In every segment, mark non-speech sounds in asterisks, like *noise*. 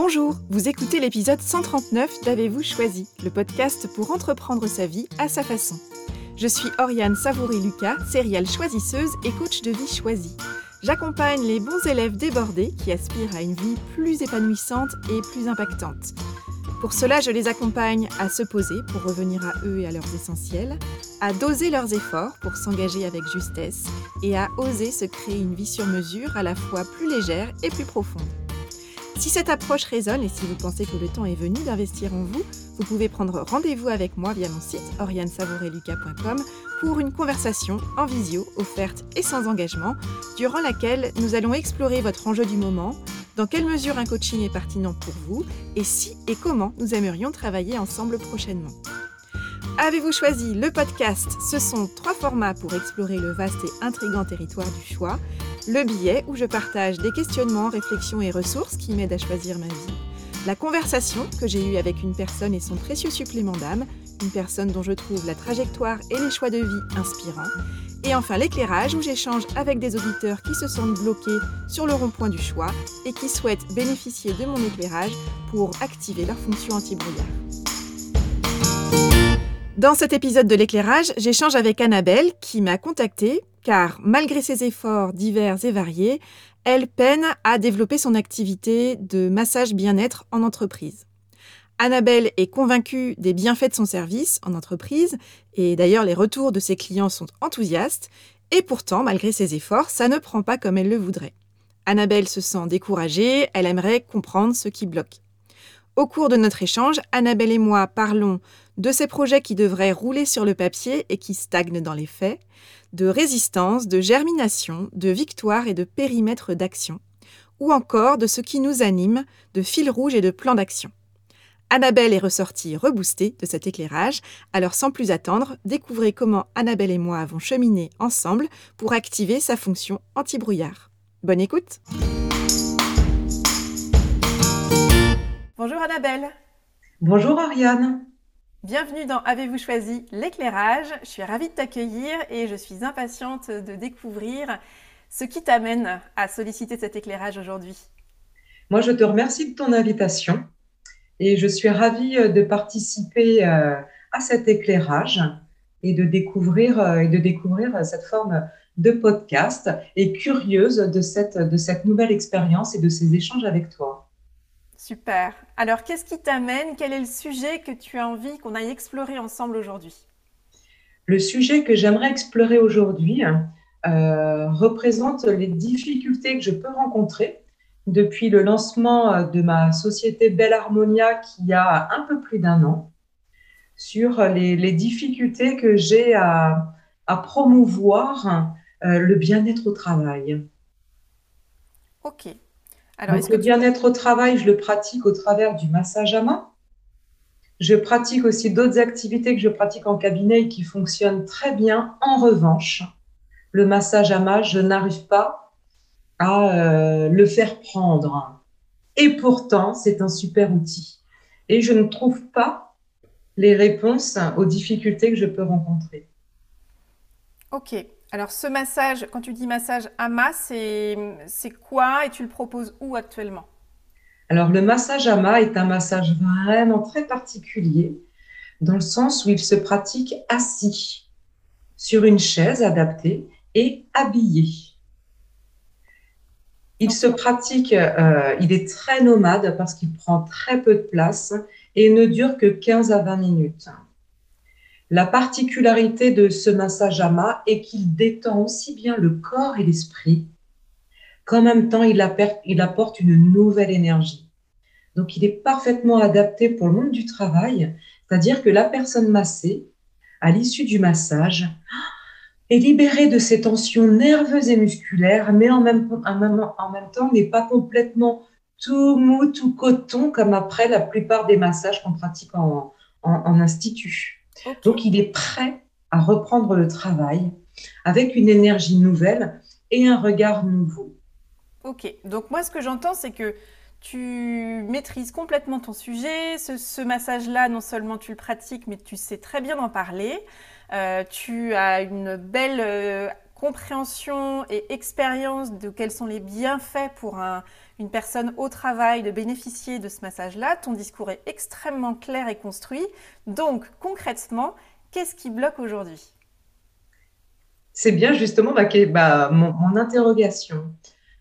Bonjour, vous écoutez l'épisode 139 d'Avez-vous choisi, le podcast pour entreprendre sa vie à sa façon. Je suis Oriane Savouri-Lucas, céréale choisisseuse et coach de vie choisie. J'accompagne les bons élèves débordés qui aspirent à une vie plus épanouissante et plus impactante. Pour cela, je les accompagne à se poser pour revenir à eux et à leurs essentiels, à doser leurs efforts pour s'engager avec justesse et à oser se créer une vie sur mesure à la fois plus légère et plus profonde. Si cette approche résonne et si vous pensez que le temps est venu d'investir en vous, vous pouvez prendre rendez-vous avec moi via mon site oriansavoureluca.com pour une conversation en visio offerte et sans engagement, durant laquelle nous allons explorer votre enjeu du moment, dans quelle mesure un coaching est pertinent pour vous et si et comment nous aimerions travailler ensemble prochainement. Avez-vous choisi le podcast? Ce sont trois formats pour explorer le vaste et intrigant territoire du choix le billet où je partage des questionnements, réflexions et ressources qui m'aident à choisir ma vie, la conversation que j'ai eue avec une personne et son précieux supplément d'âme, une personne dont je trouve la trajectoire et les choix de vie inspirants, et enfin l'éclairage où j'échange avec des auditeurs qui se sentent bloqués sur le rond-point du choix et qui souhaitent bénéficier de mon éclairage pour activer leur fonction anti-brouillard. Dans cet épisode de l'éclairage, j'échange avec Annabelle qui m'a contactée car malgré ses efforts divers et variés, elle peine à développer son activité de massage bien-être en entreprise. Annabelle est convaincue des bienfaits de son service en entreprise, et d'ailleurs les retours de ses clients sont enthousiastes, et pourtant, malgré ses efforts, ça ne prend pas comme elle le voudrait. Annabelle se sent découragée, elle aimerait comprendre ce qui bloque. Au cours de notre échange, Annabelle et moi parlons de ces projets qui devraient rouler sur le papier et qui stagnent dans les faits, de résistance, de germination, de victoire et de périmètre d'action, ou encore de ce qui nous anime, de fil rouge et de plan d'action. Annabelle est ressortie reboostée de cet éclairage, alors sans plus attendre, découvrez comment Annabelle et moi avons cheminé ensemble pour activer sa fonction anti-brouillard. Bonne écoute Bonjour Annabelle Bonjour Ariane Bienvenue dans Avez-vous choisi l'éclairage? Je suis ravie de t'accueillir et je suis impatiente de découvrir ce qui t'amène à solliciter cet éclairage aujourd'hui. Moi, je te remercie de ton invitation et je suis ravie euh, de participer euh, à cet éclairage et de découvrir, euh, et de découvrir cette forme de podcast et curieuse de cette, de cette nouvelle expérience et de ces échanges avec toi. Super. Alors, qu'est-ce qui t'amène? Quel est le sujet que tu as envie qu'on aille explorer ensemble aujourd'hui? Le sujet que j'aimerais explorer aujourd'hui euh, représente les difficultés que je peux rencontrer depuis le lancement euh, de ma société Belle Harmonia qui y a un peu plus d'un an, sur les, difficultés que j'ai à, promouvoir euh, le bien-être au travail. Ok. Alors, le bien-être au travail, je le pratique au travers du massage à main. Je pratique aussi d'autres activités que je pratique en cabinet et qui fonctionnent très bien. En revanche, le massage à main, je n'arrive pas à euh, le faire prendre. Et pourtant, c'est un super outil. Et je ne trouve pas les réponses aux difficultés que je peux rencontrer. Ok. Alors ce massage, quand tu dis massage AMA, c'est quoi et tu le proposes où actuellement? Alors le massage AMA est un massage vraiment très particulier dans le sens où il se pratique assis sur une chaise adaptée et habillé. Il se pratique, euh, il est très nomade parce qu'il prend très peu de place et ne dure que 15 à 20 minutes. La particularité de ce massage ama est qu'il détend aussi bien le corps et l'esprit qu'en même temps il apporte une nouvelle énergie. Donc il est parfaitement adapté pour le monde du travail, c'est-à-dire que la personne massée, à l'issue du massage, est libérée de ses tensions nerveuses et musculaires, mais en même, temps n'est pas complètement tout mou, tout coton, comme après la plupart des massages qu'on pratique en institut. Donc, il est prêt à reprendre le travail avec une énergie nouvelle et un regard nouveau. Ok, donc moi, ce que j'entends, c'est que tu maîtrises complètement ton sujet. Ce, massage-là, non seulement tu le pratiques, mais tu sais très bien en parler. Euh, tu as une belle euh, compréhension et expérience de quels sont les bienfaits pour une personne au travail de bénéficier de ce massage-là. Ton discours est extrêmement clair et construit. Donc, concrètement, qu'est-ce qui bloque aujourd'hui? C'est bien justement bah, mon, interrogation.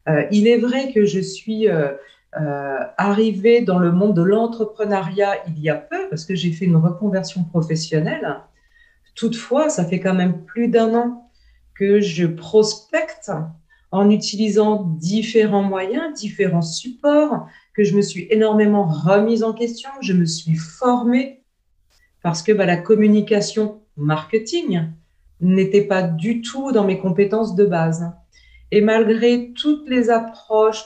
Euh, il est vrai que je suis euh, euh, arrivée dans le monde de l'entrepreneuriat il y a peu, parce que j'ai fait une reconversion professionnelle. Toutefois, ça fait quand même plus d'un an que je prospecte en utilisant différents moyens, différents supports, que je me suis énormément remise en question, je me suis formée parce que bah, la communication marketing n'était pas du tout dans mes compétences de base. Et malgré toutes les approches,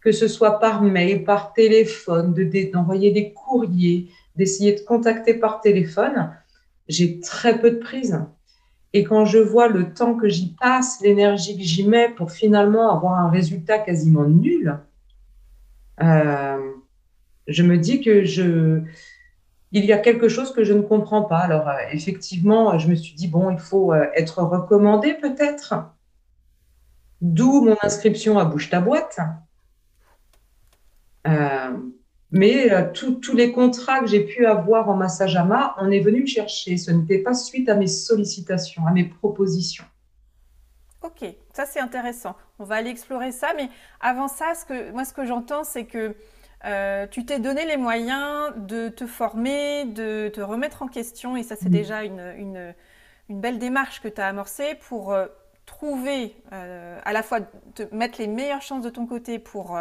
que ce soit par mail, par téléphone, d'envoyer des courriers, d'essayer de contacter par téléphone, j'ai très peu de prise. Et quand je vois le temps que j'y passe, l'énergie que j'y mets pour finalement avoir un résultat quasiment nul, euh, je me dis que je, il y a quelque chose que je ne comprends pas. Alors, euh, effectivement, je me suis dit, bon, il faut euh, être recommandé peut-être. D'où mon inscription à Bouche ta boîte. Mais euh, tous les contrats que j'ai pu avoir en massage AMA, on est venu me chercher. Ce n'était pas suite à mes sollicitations, à mes propositions. Ok, ça c'est intéressant. On va aller explorer ça. Mais avant ça, ce que, moi ce que j'entends, c'est que euh, tu t'es donné les moyens de te former, de te remettre en question. Et ça, c'est déjà une, une, belle démarche que tu as amorcée pour euh, trouver, à la fois te mettre les meilleures chances de ton côté pour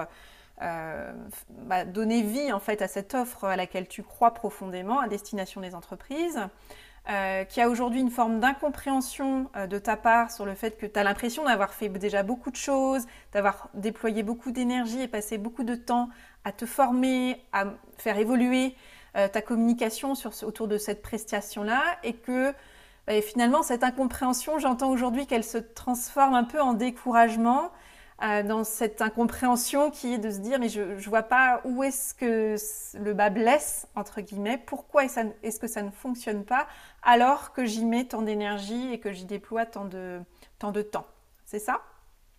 euh, bah, donner vie en fait à cette offre à laquelle tu crois profondément à destination des entreprises, euh, qui a aujourd'hui une forme d'incompréhension euh, de ta part sur le fait que tu as l'impression d'avoir fait déjà beaucoup de choses, d'avoir déployé beaucoup d'énergie et passé beaucoup de temps à te former, à faire évoluer ta communication sur, autour de cette prestation-là et que bah, finalement cette incompréhension, j'entends aujourd'hui qu'elle se transforme un peu en découragement euh, dans cette incompréhension qui est de se dire mais je ne vois pas où est-ce que le bas blesse, entre guillemets, pourquoi est-ce que ça ne fonctionne pas alors que j'y mets tant d'énergie et que j'y déploie tant de, tant de temps. C'est ça?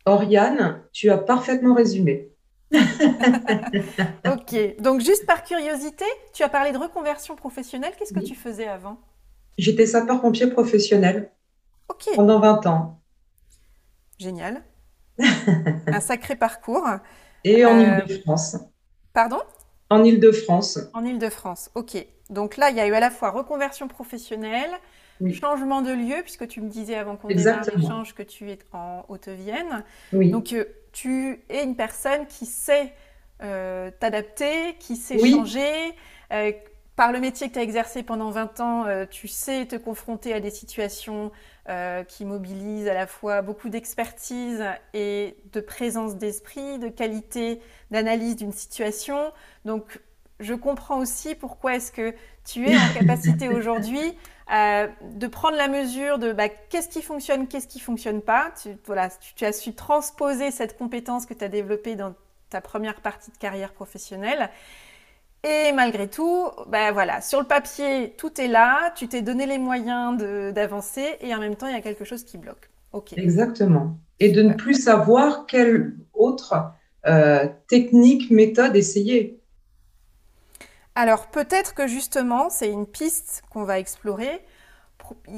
Oriane, tu as parfaitement résumé. *laughs* ok, donc juste par curiosité, tu as parlé de reconversion professionnelle, qu'est-ce que tu faisais avant? J'étais sapeur-pompier professionnel Ok. pendant 20 ans. Génial. *laughs* un sacré parcours. Et en euh, Ile-de-France. Pardon? En Ile-de-France. En Ile-de-France, ok. Donc là, il y a eu à la fois reconversion professionnelle, changement de lieu, puisque tu me disais avant qu'on démarre l'échange que tu es en Haute-Vienne. Donc euh, tu es une personne qui sait euh, t'adapter, qui sait changer. par le métier que tu as exercé pendant 20 ans, tu sais te confronter à des situations euh, qui mobilise à la fois beaucoup d'expertise et de présence d'esprit, de qualité d'analyse d'une situation. Donc, je comprends aussi pourquoi est-ce que tu es en *laughs* capacité aujourd'hui euh, de prendre la mesure de bah, qu'est-ce qui fonctionne, qu'est-ce qui fonctionne pas. Tu, voilà, tu, as su transposer cette compétence que tu as développée dans ta première partie de carrière professionnelle et malgré tout, ben voilà, sur le papier, tout est là, tu t'es donné les moyens d'avancer et en même temps, il y a quelque chose qui bloque. Ok. Exactement. Et de ne plus savoir quelle autre euh, technique, méthode essayer. Alors peut-être que justement, c'est une piste qu'on va explorer.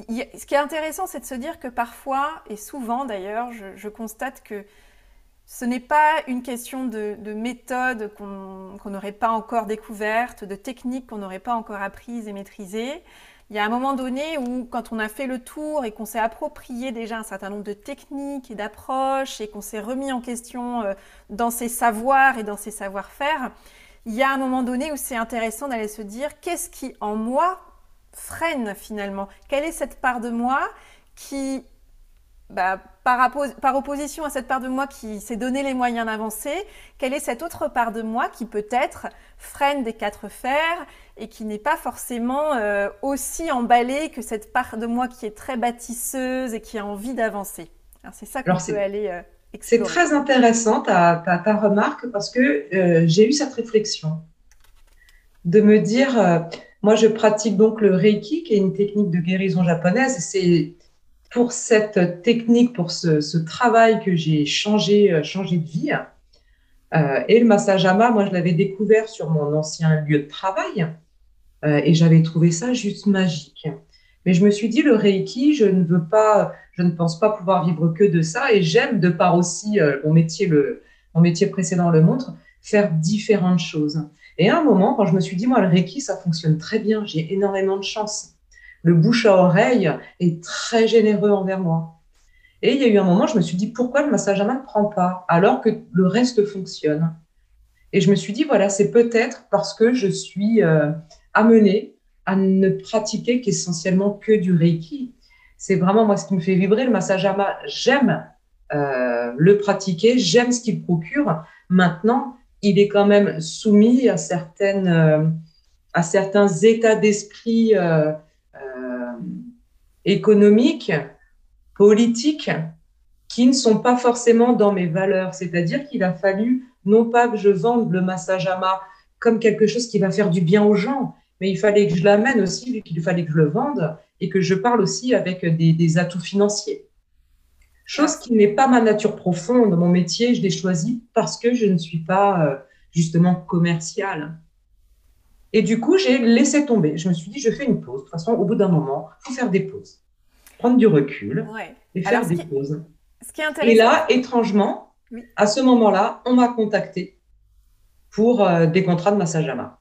Ce qui est intéressant, c'est de se dire que parfois, et souvent d'ailleurs, je constate que ce n'est pas une question de, méthode qu'on n'aurait pas encore découverte, de technique qu'on n'aurait pas encore apprise et maîtrisée. Il y a un moment donné où, quand on a fait le tour et qu'on s'est approprié déjà un certain nombre de techniques et d'approches et qu'on s'est remis en question euh, dans ses savoirs et dans ses savoir-faire, il y a un moment donné où c'est intéressant d'aller se dire qu'est-ce qui en moi freine finalement? Quelle est cette part de moi qui bah, par, par, opposition à cette part de moi qui s'est donné les moyens d'avancer, quelle est cette autre part de moi qui peut-être freine des quatre fers et qui n'est pas forcément euh, aussi emballée que cette part de moi qui est très bâtisseuse et qui a envie d'avancer? C'est ça qu'on peut aller euh, C'est très intéressant ta, ta, remarque parce que euh, j'ai eu cette réflexion de me dire, moi je pratique donc le Reiki qui est une technique de guérison japonaise et c'est pour cette technique, pour ce, travail que j'ai changé, changé de vie. et le massage ama, moi, je l'avais découvert sur mon ancien lieu de travail et j'avais trouvé ça juste magique. Mais je me suis dit, le Reiki, je ne veux pas, je ne pense pas pouvoir vivre que de ça. Et j'aime, de par aussi euh, mon métier, le, mon métier précédent le montre, faire différentes choses. Et à un moment, quand je me suis dit, moi, le Reiki, ça fonctionne très bien, j'ai énormément de chance. Le bouche à oreille est très généreux envers moi. Et il y a eu un moment, je me suis dit, pourquoi le massage à main ne prend pas alors que le reste fonctionne? Et je me suis dit, voilà, c'est peut-être parce que je suis euh, amenée à ne pratiquer qu'essentiellement que du Reiki. C'est vraiment moi ce qui me fait vibrer. Le massage ama, j'aime euh, le pratiquer, j'aime ce qu'il procure. Maintenant, il est quand même soumis à, certaines, euh, à certains états d'esprit économiques, politiques, qui ne sont pas forcément dans mes valeurs. C'est-à-dire qu'il a fallu non pas que je vende le massage ama comme quelque chose qui va faire du bien aux gens, mais il fallait que je l'amène aussi, vu qu'il fallait que je le vende et que je parle aussi avec des, atouts financiers. Chose qui n'est pas ma nature profonde. Mon métier, je l'ai choisi parce que je ne suis pas euh, justement commerciale. Et du coup, j'ai laissé tomber. Je me suis dit, je fais une pause. De toute façon, au bout d'un moment, il faut faire des pauses. Prendre du recul et faire des pauses. Ce qui est intéressant... Et là, étrangement, à ce moment-là, on m'a contacté pour euh, des contrats de massage à main.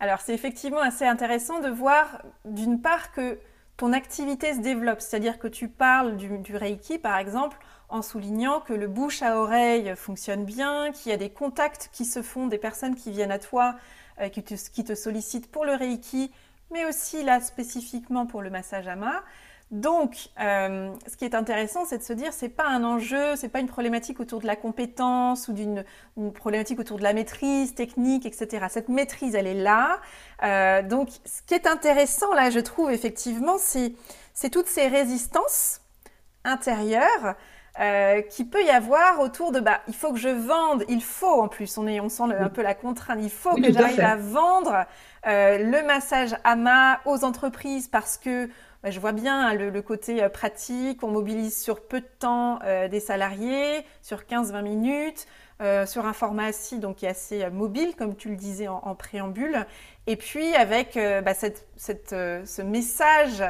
Alors c'est effectivement assez intéressant de voir d'une part que ton activité se développe, c'est-à-dire que tu parles du, Reiki par exemple en soulignant que le bouche à oreille fonctionne bien, qu'il y a des contacts qui se font, des personnes qui viennent à toi, euh, qui, te, sollicitent pour le Reiki, mais aussi là spécifiquement pour le massage ama. Donc, euh, ce qui est intéressant, c'est de se dire, c'est pas un enjeu, c'est pas une problématique autour de la compétence ou d'une problématique autour de la maîtrise technique, etc. Cette maîtrise, elle est là. Euh, donc, ce qui est intéressant là, je trouve effectivement, c'est toutes ces résistances intérieures euh, qui peut y avoir autour de bah il faut que je vende, il faut en plus, on, est, on sent un peu la contrainte, il faut que j'arrive à, vendre le massage AMA aux entreprises parce que bah, je vois bien hein, le, côté euh, pratique, on mobilise sur peu de temps euh, des salariés, sur 15-20 minutes, euh, sur un format assis donc qui est assez mobile, comme tu le disais en, préambule, et puis avec bah, ce message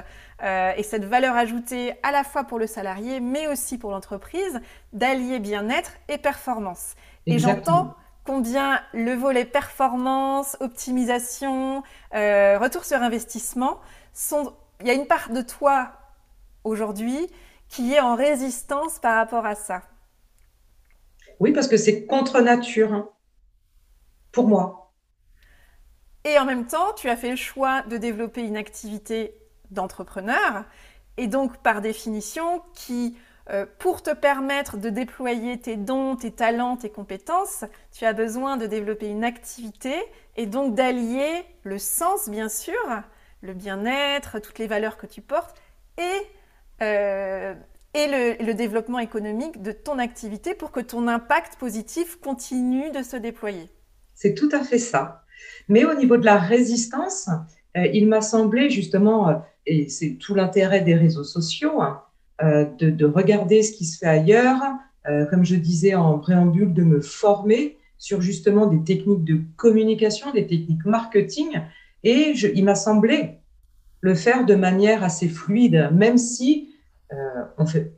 et cette valeur ajoutée à la fois pour le salarié, mais aussi pour l'entreprise, d'allier bien-être et performance. Et j'entends combien le volet performance, optimisation, retour sur investissement sont il y a une part de toi aujourd'hui qui est en résistance par rapport à ça. Oui, parce que c'est contre nature hein, pour moi. Et en même temps, tu as fait le choix de développer une activité d'entrepreneur et donc par définition qui, euh, pour te permettre de déployer tes dons, tes talents, tes compétences, tu as besoin de développer une activité et donc d'allier le sens, bien sûr, le bien-être, toutes les valeurs que tu portes et, euh, et le, développement économique de ton activité pour que ton impact positif continue de se déployer. C'est tout à fait ça. Mais au niveau de la résistance, euh, il m'a semblé justement, euh, et c'est tout l'intérêt des réseaux sociaux, hein, de, de, regarder ce qui se fait ailleurs, comme je disais en préambule, de me former sur justement des techniques de communication, des techniques marketing et il m'a semblé le faire de manière assez fluide, même si euh, on fait,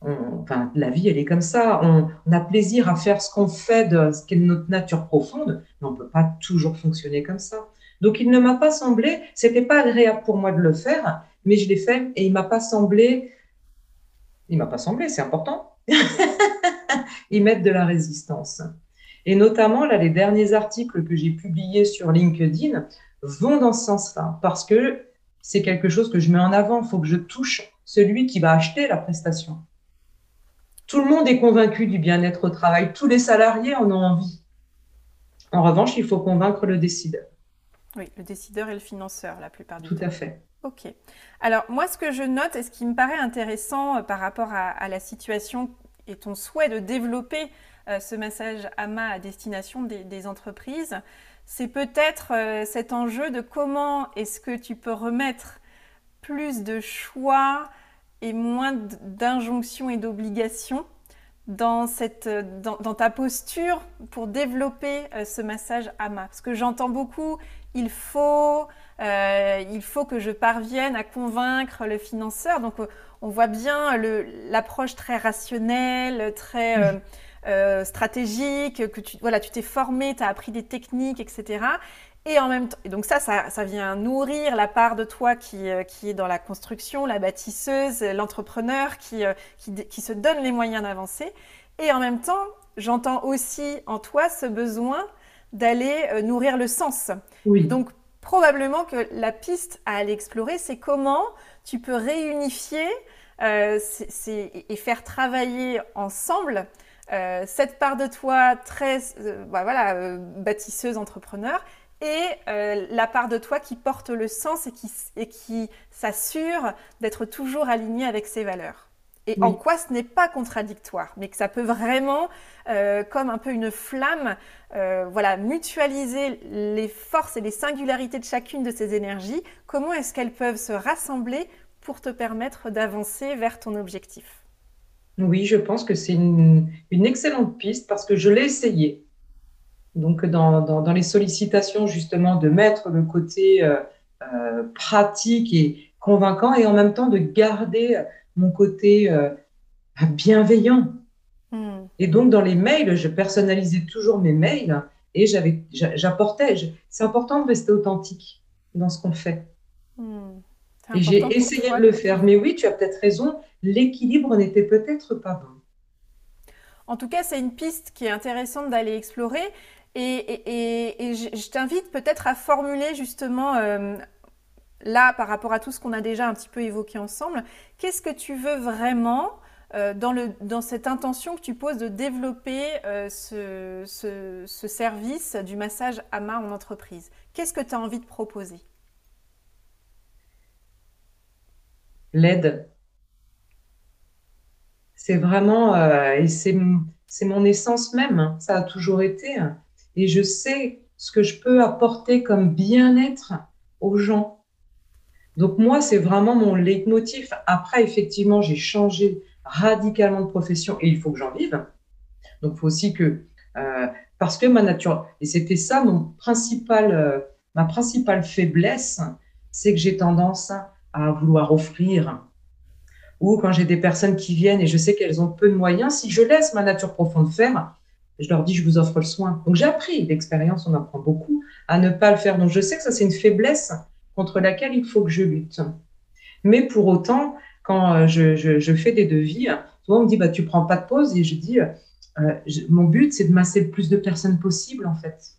enfin, la vie, elle est comme ça. On, a plaisir à faire ce qu'on fait de ce qu'est notre nature profonde, mais on ne peut pas toujours fonctionner comme ça. Donc, il ne m'a pas semblé, c'était pas agréable pour moi de le faire, mais je l'ai fait et il m'a pas semblé, il m'a pas semblé, c'est important, *laughs* y mettre de la résistance. Et notamment, là, les derniers articles que j'ai publiés sur LinkedIn vont dans ce sens-là, parce que c'est quelque chose que je mets en avant. Il faut que je touche celui qui va acheter la prestation. Tout le monde est convaincu du bien-être au travail. Tous les salariés en ont envie. En revanche, il faut convaincre le décideur. Oui, le décideur et le financeur, la plupart du temps. Tout à fait. Ok. Alors, moi, ce que je note et ce qui me paraît intéressant euh, par rapport à, la situation et ton souhait de développer euh, ce massage AMA à destination des entreprises, c'est peut-être euh, cet enjeu de comment est-ce que tu peux remettre plus de choix et moins d'injonctions et d'obligations dans, cette, dans, ta posture pour développer euh, ce massage AMA Parce que j'entends beaucoup, il faut, euh, il faut que je parvienne à convaincre le financeur. Donc on voit bien l'approche très rationnelle, très euh, stratégique, que tu voilà, tu t'es formé, tu as appris des techniques, etc. Et en même temps, et donc ça, ça, vient nourrir la part de toi qui, euh, qui est dans la construction, la bâtisseuse, l'entrepreneur qui, euh, qui, qui, se donne les moyens d'avancer. Et en même temps, j'entends aussi en toi ce besoin d'aller euh, nourrir le sens. Oui. Donc probablement que la piste à aller explorer, c'est comment tu peux réunifier et faire travailler ensemble cette part de toi très bah, voilà, bâtisseuse, entrepreneur, et euh, la part de toi qui porte le sens et qui, et qui s'assure d'être toujours aligné avec ses valeurs. Et en quoi ce n'est pas contradictoire, mais que ça peut vraiment, euh, comme un peu une flamme, euh, voilà, mutualiser les forces et les singularités de chacune de ces énergies. Comment est-ce qu'elles peuvent se rassembler pour te permettre d'avancer vers ton objectif? Oui, je pense que c'est une, une excellente piste parce que je l'ai essayé. Donc, dans, dans, dans, les sollicitations, justement, de mettre le côté euh, euh, pratique et convaincant et en même temps de garder mon côté euh, bienveillant. Hmm. Et donc, dans les mails, je personnalisais toujours mes mails et j'avais, j'apportais. C'est important de rester authentique dans ce qu'on fait. Hmm. Et j'ai essayé de le faire. Mais oui, tu as peut-être raison, l'équilibre n'était peut-être pas bon. En tout cas, c'est une piste qui est intéressante d'aller explorer. Et, je, t'invite peut-être à formuler justement euh, là par rapport à tout ce qu'on a déjà un petit peu évoqué ensemble, qu'est-ce que tu veux vraiment euh, dans, cette intention que tu poses de développer euh, ce, ce, service du massage AMA en entreprise? Qu'est-ce que tu as envie de proposer? L'aide. C'est vraiment, et c'est mon essence même, hein. ça a toujours été. Hein et je sais ce que je peux apporter comme bien-être aux gens. Donc moi, c'est vraiment mon leitmotiv. Après, effectivement, j'ai changé radicalement de profession et il faut que j'en vive. Donc il faut aussi que, euh, parce que ma nature, et c'était ça mon principal, euh, ma principale faiblesse, c'est que j'ai tendance à vouloir offrir. Ou quand j'ai des personnes qui viennent et je sais qu'elles ont peu de moyens, si je laisse ma nature profonde faire, je leur dis, je vous offre le soin. Donc j'ai appris d'expérience, on apprend beaucoup à ne pas le faire. Donc je sais que ça, c'est une faiblesse contre laquelle il faut que je lutte. Mais pour autant, quand euh, je, fais des devis, souvent on me dit, bah, tu prends pas de pause. Et je dis, euh, mon but, c'est de masser le plus de personnes possible, en fait.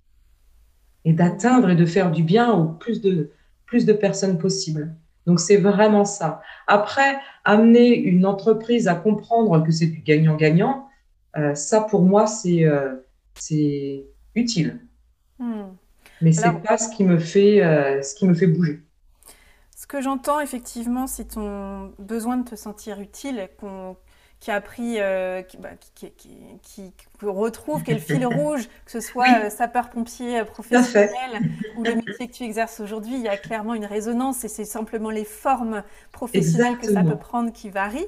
Et d'atteindre et de faire du bien au plus de, plus de personnes possible. Donc c'est vraiment ça. Après, amener une entreprise à comprendre que c'est du gagnant-gagnant, euh, ça, pour moi, c'est euh, utile. Hmm. Mais ce n'est pas ce qui, me fait, euh, ce qui me fait bouger. Ce que j'entends, effectivement, c'est ton besoin de te sentir utile, qu'on qui a pris, euh, bah, qui, qui, qui, retrouve quel *laughs* fil rouge, que ce soit euh, sapeur-pompier euh, professionnel ou le métier que tu exerces aujourd'hui, il y a clairement une résonance et c'est simplement les formes professionnelles que ça peut prendre qui varient.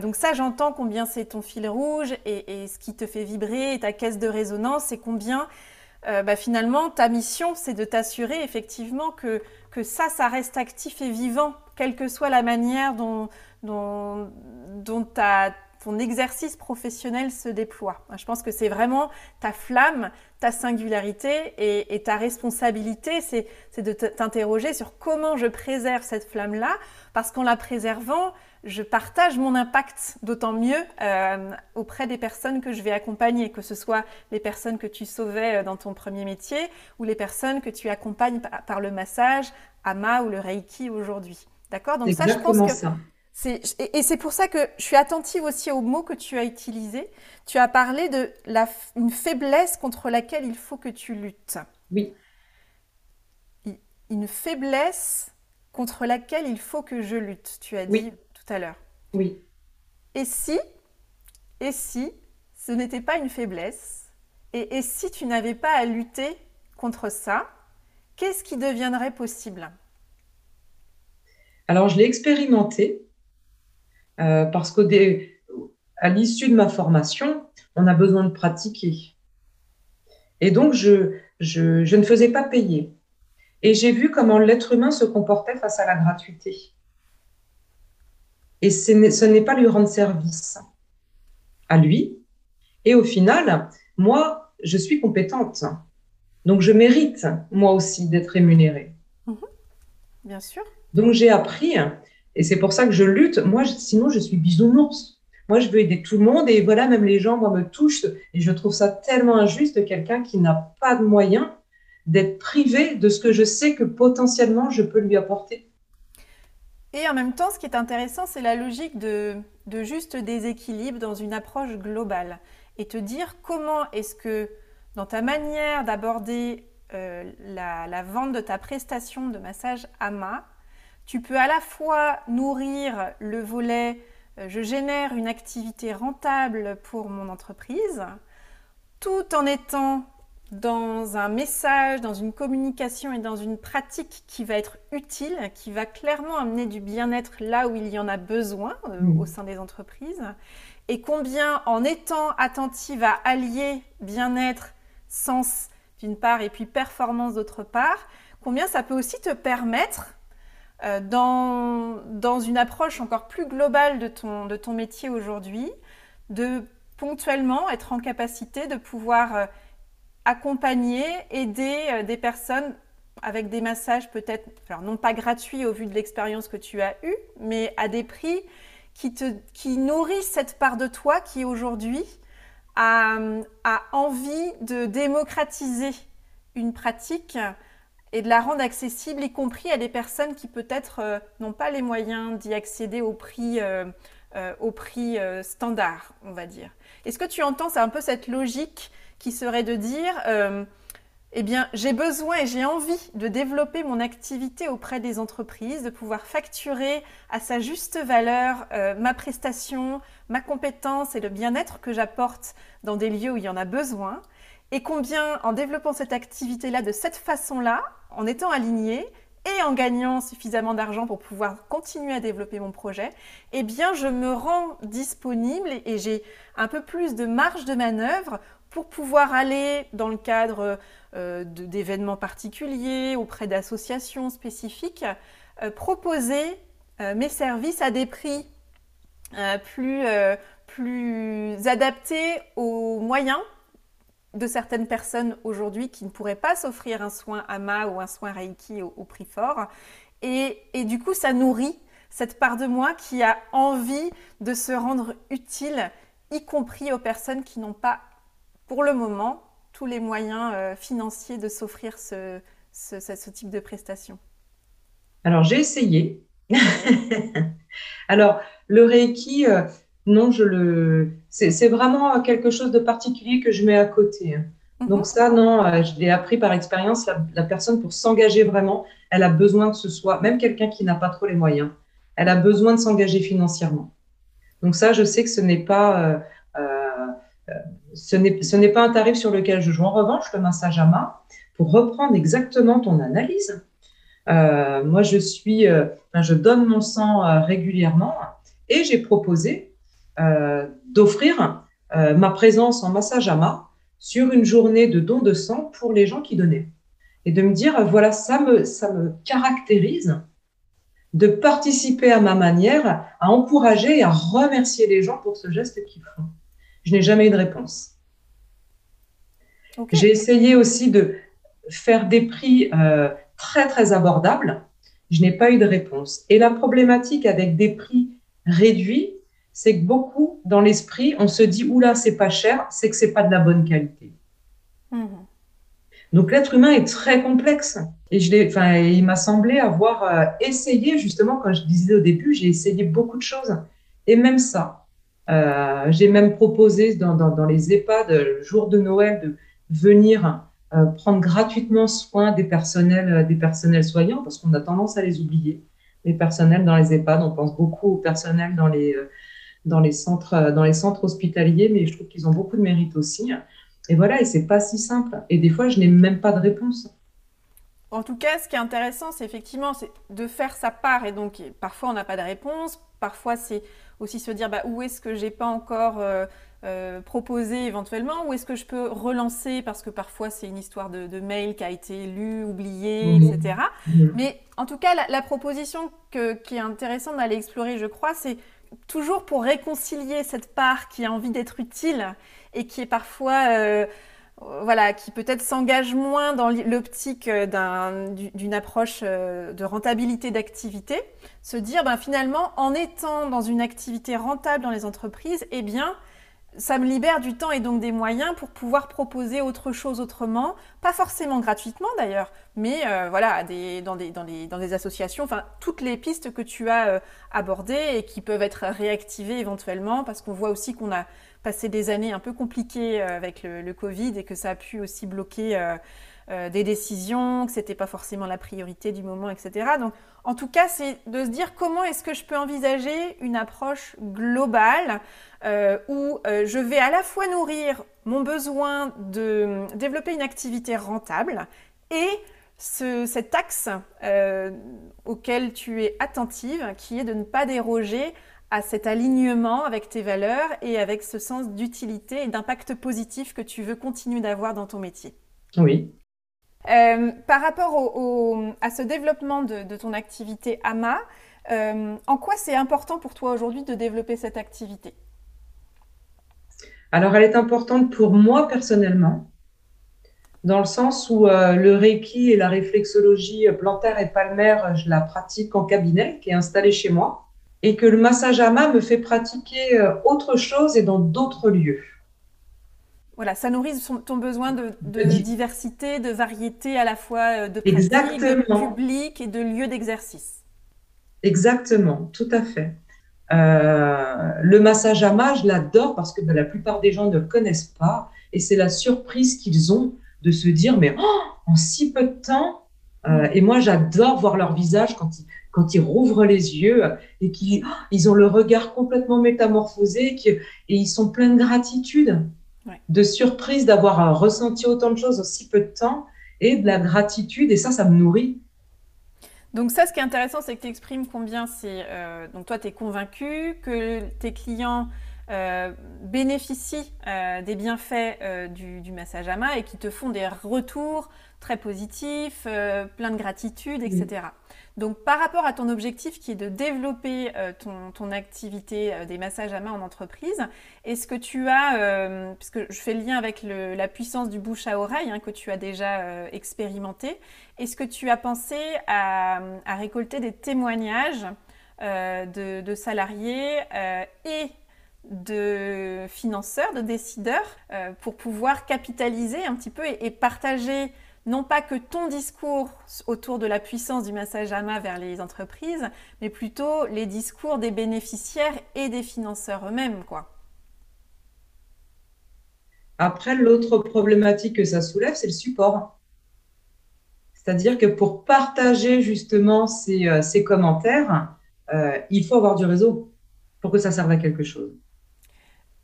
donc ça, j'entends combien c'est ton fil rouge et, ce qui te fait vibrer et ta caisse de résonance et combien bah, finalement ta mission, c'est de t'assurer effectivement que, que ça, ça reste actif et vivant, quelle que soit la manière dont dont, ton exercice professionnel se déploie. Je pense que c'est vraiment ta flamme, ta singularité et, ta responsabilité, c'est de t'interroger sur comment je préserve cette flamme-là, parce qu'en la préservant, je partage mon impact d'autant mieux euh, auprès des personnes que je vais accompagner, que ce soit les personnes que tu sauvais euh, dans ton premier métier ou les personnes que tu accompagnes par, le massage, AMA ou le Reiki aujourd'hui. D'accord? Donc ça, je pense que ça. Et c'est pour ça que je suis attentive aussi aux mots que tu as utilisés. Tu as parlé de la, une faiblesse contre laquelle il faut que tu luttes. Oui. Une faiblesse contre laquelle il faut que je lutte, tu as dit tout à l'heure. Oui. Et si, et si ce n'était pas une faiblesse, et, et si tu n'avais pas à lutter contre ça, qu'est-ce qui deviendrait possible? Alors, je l'ai expérimenté euh, parce qu'à l'issue de ma formation, on a besoin de pratiquer. Et donc, je, je, ne faisais pas payer. Et j'ai vu comment l'être humain se comportait face à la gratuité. Et ce n'est pas lui rendre service à lui. Et au final, moi, je suis compétente. Donc, je mérite, moi aussi, d'être rémunérée. Mhm. Bien sûr. Donc, j'ai appris, et c'est pour ça que je lutte. Moi, sinon, je suis bisounours. Moi, je veux aider tout le monde et voilà, même les gens me touchent. Et je trouve ça tellement injuste, quelqu'un qui n'a pas de moyens d'être privé de ce que je sais que potentiellement je peux lui apporter. Et en même temps, ce qui est intéressant, c'est la logique de, de juste déséquilibre dans une approche globale. Et te dire comment est-ce que dans ta manière d'aborder euh, la, la, vente de ta prestation de massage AMA, tu peux à la fois nourrir le volet euh, je génère une activité rentable pour mon entreprise, tout en étant dans un message, dans une communication et dans une pratique qui va être utile, qui va clairement amener du bien-être là où il y en a besoin euh, mmh. au sein des entreprises, et combien en étant attentive à allier bien-être, sens d'une part et puis performance d'autre part, combien ça peut aussi te permettre euh, dans, une approche encore plus globale de ton, de ton métier aujourd'hui, de ponctuellement être en capacité de pouvoir euh, accompagner, aider euh, des personnes avec des massages peut-être, alors non pas gratuits au vu de l'expérience que tu as eue, mais à des prix qui, te, qui nourrissent cette part de toi qui aujourd'hui a, a envie de démocratiser une pratique et de la rendre accessible, y compris à des personnes qui peut-être euh, n'ont pas les moyens d'y accéder au prix, euh, euh, au prix standard, on va dire. Est-ce que tu entends, c'est un peu cette logique qui serait de dire, eh bien, j'ai besoin et j'ai envie de développer mon activité auprès des entreprises, de pouvoir facturer à sa juste valeur ma prestation, ma compétence et le bien-être que j'apporte dans des lieux où il y en a besoin et combien en développant cette activité-là de cette façon-là, en étant aligné et en gagnant suffisamment d'argent pour pouvoir continuer à développer mon projet, eh bien je me rends disponible et j'ai un peu plus de marge de manœuvre pour pouvoir aller dans le cadre euh, d'événements particuliers, auprès d'associations spécifiques, euh, proposer euh, mes services à des prix plus, plus adaptés aux moyens de certaines personnes aujourd'hui qui ne pourraient pas s'offrir un soin AMA ou un soin Reiki au, prix fort. Et, du coup, ça nourrit cette part de moi qui a envie de se rendre utile, y compris aux personnes qui n'ont pas, pour le moment, tous les moyens euh, financiers de s'offrir ce, ce, type de prestation. Alors, j'ai essayé. *laughs* Alors, le Reiki, euh, non, je le. C'est vraiment quelque chose de particulier que je mets à côté. Hein. Mhm. Donc ça, non, euh, je l'ai appris par expérience. La, personne, pour s'engager vraiment, elle a besoin que ce soit, même quelqu'un qui n'a pas trop les moyens, elle a besoin de s'engager financièrement. Donc ça, je sais que ce n'est pas, euh, euh, ce n'est pas un tarif sur lequel je joue. En revanche, le massage à main, pour reprendre exactement ton analyse, moi, je suis, je donne mon sang régulièrement et j'ai proposé d'offrir euh, ma présence en massage AMA sur une journée de don de sang pour les gens qui donnaient. Et de me dire, voilà, ça me, ça me caractérise de participer à ma manière, à encourager et à remercier les gens pour ce geste qu'ils font. Je n'ai jamais eu de réponse. J'ai essayé aussi de faire des prix euh, très, très abordables. Je n'ai pas eu de réponse. Et la problématique avec des prix réduits, c'est que beaucoup, dans l'esprit, on se dit, oula, c'est pas cher, c'est que c'est pas de la bonne qualité. Mhm. Donc l'être humain est très complexe. Et je enfin, il m'a semblé avoir euh, essayé, justement, quand je disais au début, j'ai essayé beaucoup de choses. Et même ça, euh, j'ai même proposé dans, dans, les EHPAD, le jour de Noël, de venir euh, prendre gratuitement soin des personnels, des personnels soignants, parce qu'on a tendance à les oublier. Les personnels dans les EHPAD, on pense beaucoup au personnel dans les dans les centres, euh, dans les centres hospitaliers, mais je trouve qu'ils ont beaucoup de mérite aussi. Et voilà, et c'est pas si simple. Et des fois, je n'ai même pas de réponse. En tout cas, ce qui est intéressant, c'est effectivement de faire sa part. Et donc, parfois, on n'a pas de réponse. Parfois, c'est aussi se dire bah, où est-ce que j'ai pas encore euh, euh, proposé éventuellement, où est-ce que je peux relancer? Parce que parfois c'est une histoire de, mail qui a été lu, oublié, mmh. etc. Mmh. Mais en tout cas, la, proposition qui est intéressante d'aller explorer, je crois, c'est toujours pour réconcilier cette part qui a envie d'être utile et qui est parfois euh, voilà, qui peut-être s'engage moins dans l'optique euh, d'une approche euh, de rentabilité d'activité, se dire ben, finalement en étant dans une activité rentable dans les entreprises, eh bien ça me libère du temps et donc des moyens pour pouvoir proposer autre chose autrement, pas forcément gratuitement d'ailleurs, mais euh, voilà, dans, des, associations, enfin toutes les pistes que tu as abordées et qui peuvent être réactivées éventuellement, parce qu'on voit aussi qu'on a passé des années un peu compliquées euh, avec le, Covid et que ça a pu aussi bloquer euh, euh, des décisions, que c'était pas forcément la priorité du moment, etc. Donc, en tout cas, c'est de se dire comment est-ce que je peux envisager une approche globale où je vais à la fois nourrir mon besoin de développer une activité rentable et ce, cet axe auquel tu es attentive, qui est de ne pas déroger à cet alignement avec tes valeurs et avec ce sens d'utilité et d'impact positif que tu veux continuer d'avoir dans ton métier. Oui. Euh, par rapport à ce développement de, ton activité AMA, euh, en quoi c'est important pour toi aujourd'hui de développer cette activité? Alors, elle est importante pour moi personnellement, dans le sens où euh, le Reiki et la réflexologie plantaire et palmaire, je la pratique en cabinet qui est installé chez moi et que le massage AMA me fait pratiquer autre chose et dans d'autres lieux. Voilà, ça nourrit ton besoin de, diversité, de variété à la fois euh, de pratique, de public et de lieux d'exercice. Exactement, tout à fait. Euh, le massage AMA, je l'adore parce que ben, la plupart des gens ne connaissent pas et c'est la surprise qu'ils ont de se dire mais oh, en si peu de temps, et moi j'adore voir leur visage quand ils, quand ils rouvrent les yeux et qu'ils ils ont le regard complètement métamorphosé et ils sont pleins de gratitude, de surprise d'avoir ressenti autant de choses en si peu de temps et de la gratitude. Et ça, ça me nourrit. Donc ça, ce qui est intéressant, c'est que tu exprimes combien c'est... Euh, donc toi, tu es convaincu que tes clients euh, bénéficient euh, des bienfaits du, du, massage AMA et qui te font des retours très positifs, plein de gratitude, etc. Donc par rapport à ton objectif qui est de développer euh, ton, activité euh, des massages à main en entreprise, est-ce que tu as, euh, puisque je fais le lien avec la puissance du bouche à oreille hein, que tu as déjà expérimenté, est-ce que tu as pensé à, récolter des témoignages de, salariés et de financeurs, de décideurs, pour pouvoir capitaliser un petit peu et partager non pas que ton discours autour de la puissance du massage AMA vers les entreprises, mais plutôt les discours des bénéficiaires et des financeurs eux-mêmes, quoi. Après, l'autre problématique que ça soulève, c'est le support. C'est-à-dire que pour partager justement ces, euh, commentaires, euh, il faut avoir du réseau pour que ça serve à quelque chose.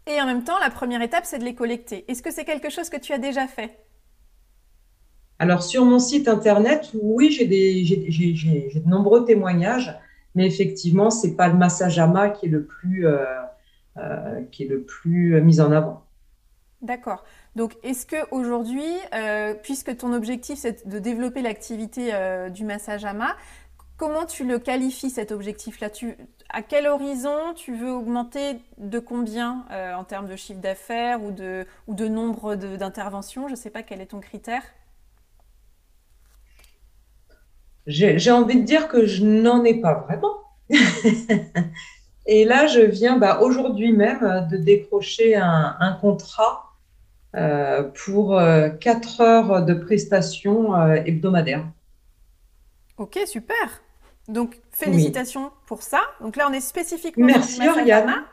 Et en même temps, la première étape, c'est de les collecter. Est-ce que c'est quelque chose que tu as déjà fait? Alors, sur mon site internet, oui, j'ai de nombreux témoignages, mais effectivement, ce n'est pas le massage AMA qui est le plus, euh, euh, qui est le plus mis en avant. D'accord. Donc, est-ce qu'aujourd'hui, euh, puisque ton objectif, c'est de développer l'activité du massage AMA, comment tu le qualifies cet objectif-là? À quel horizon tu veux augmenter? De combien en termes de chiffre d'affaires ou de, ou de nombre d'interventions? Je ne sais pas quel est ton critère. J'ai envie de dire que je n'en ai pas vraiment. *laughs* Et là, je viens bah, aujourd'hui même de décrocher un, contrat euh, pour euh, 4 heures de prestations euh, hebdomadaires. Ok, super. Donc, félicitations pour ça. Donc là, on est spécifiquement Merci, Oriane.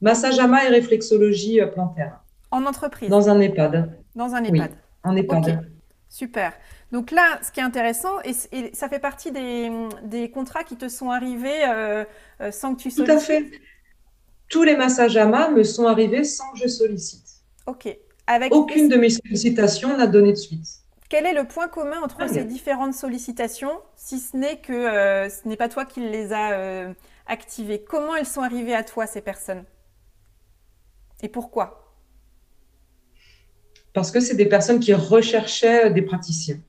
Massage et réflexologie euh, plantaire. En entreprise Dans un EHPAD. Dans un EHPAD. en EHPAD. Super. Donc là, ce qui est intéressant, et, ça fait partie des, contrats qui te sont arrivés euh, euh, sans que tu sollicites. Tout à fait. Tous les massages à main me sont arrivés sans que je sollicite. Ok. Avec Aucune de mes sollicitations n'a donné de suite. quel est le point commun entre ah, ces différentes sollicitations, si ce n'est que euh, ce n'est pas toi qui les as euh, activées? Comment elles sont arrivées à toi, ces personnes? Et pourquoi? Parce que c'est des personnes qui recherchaient des praticiens.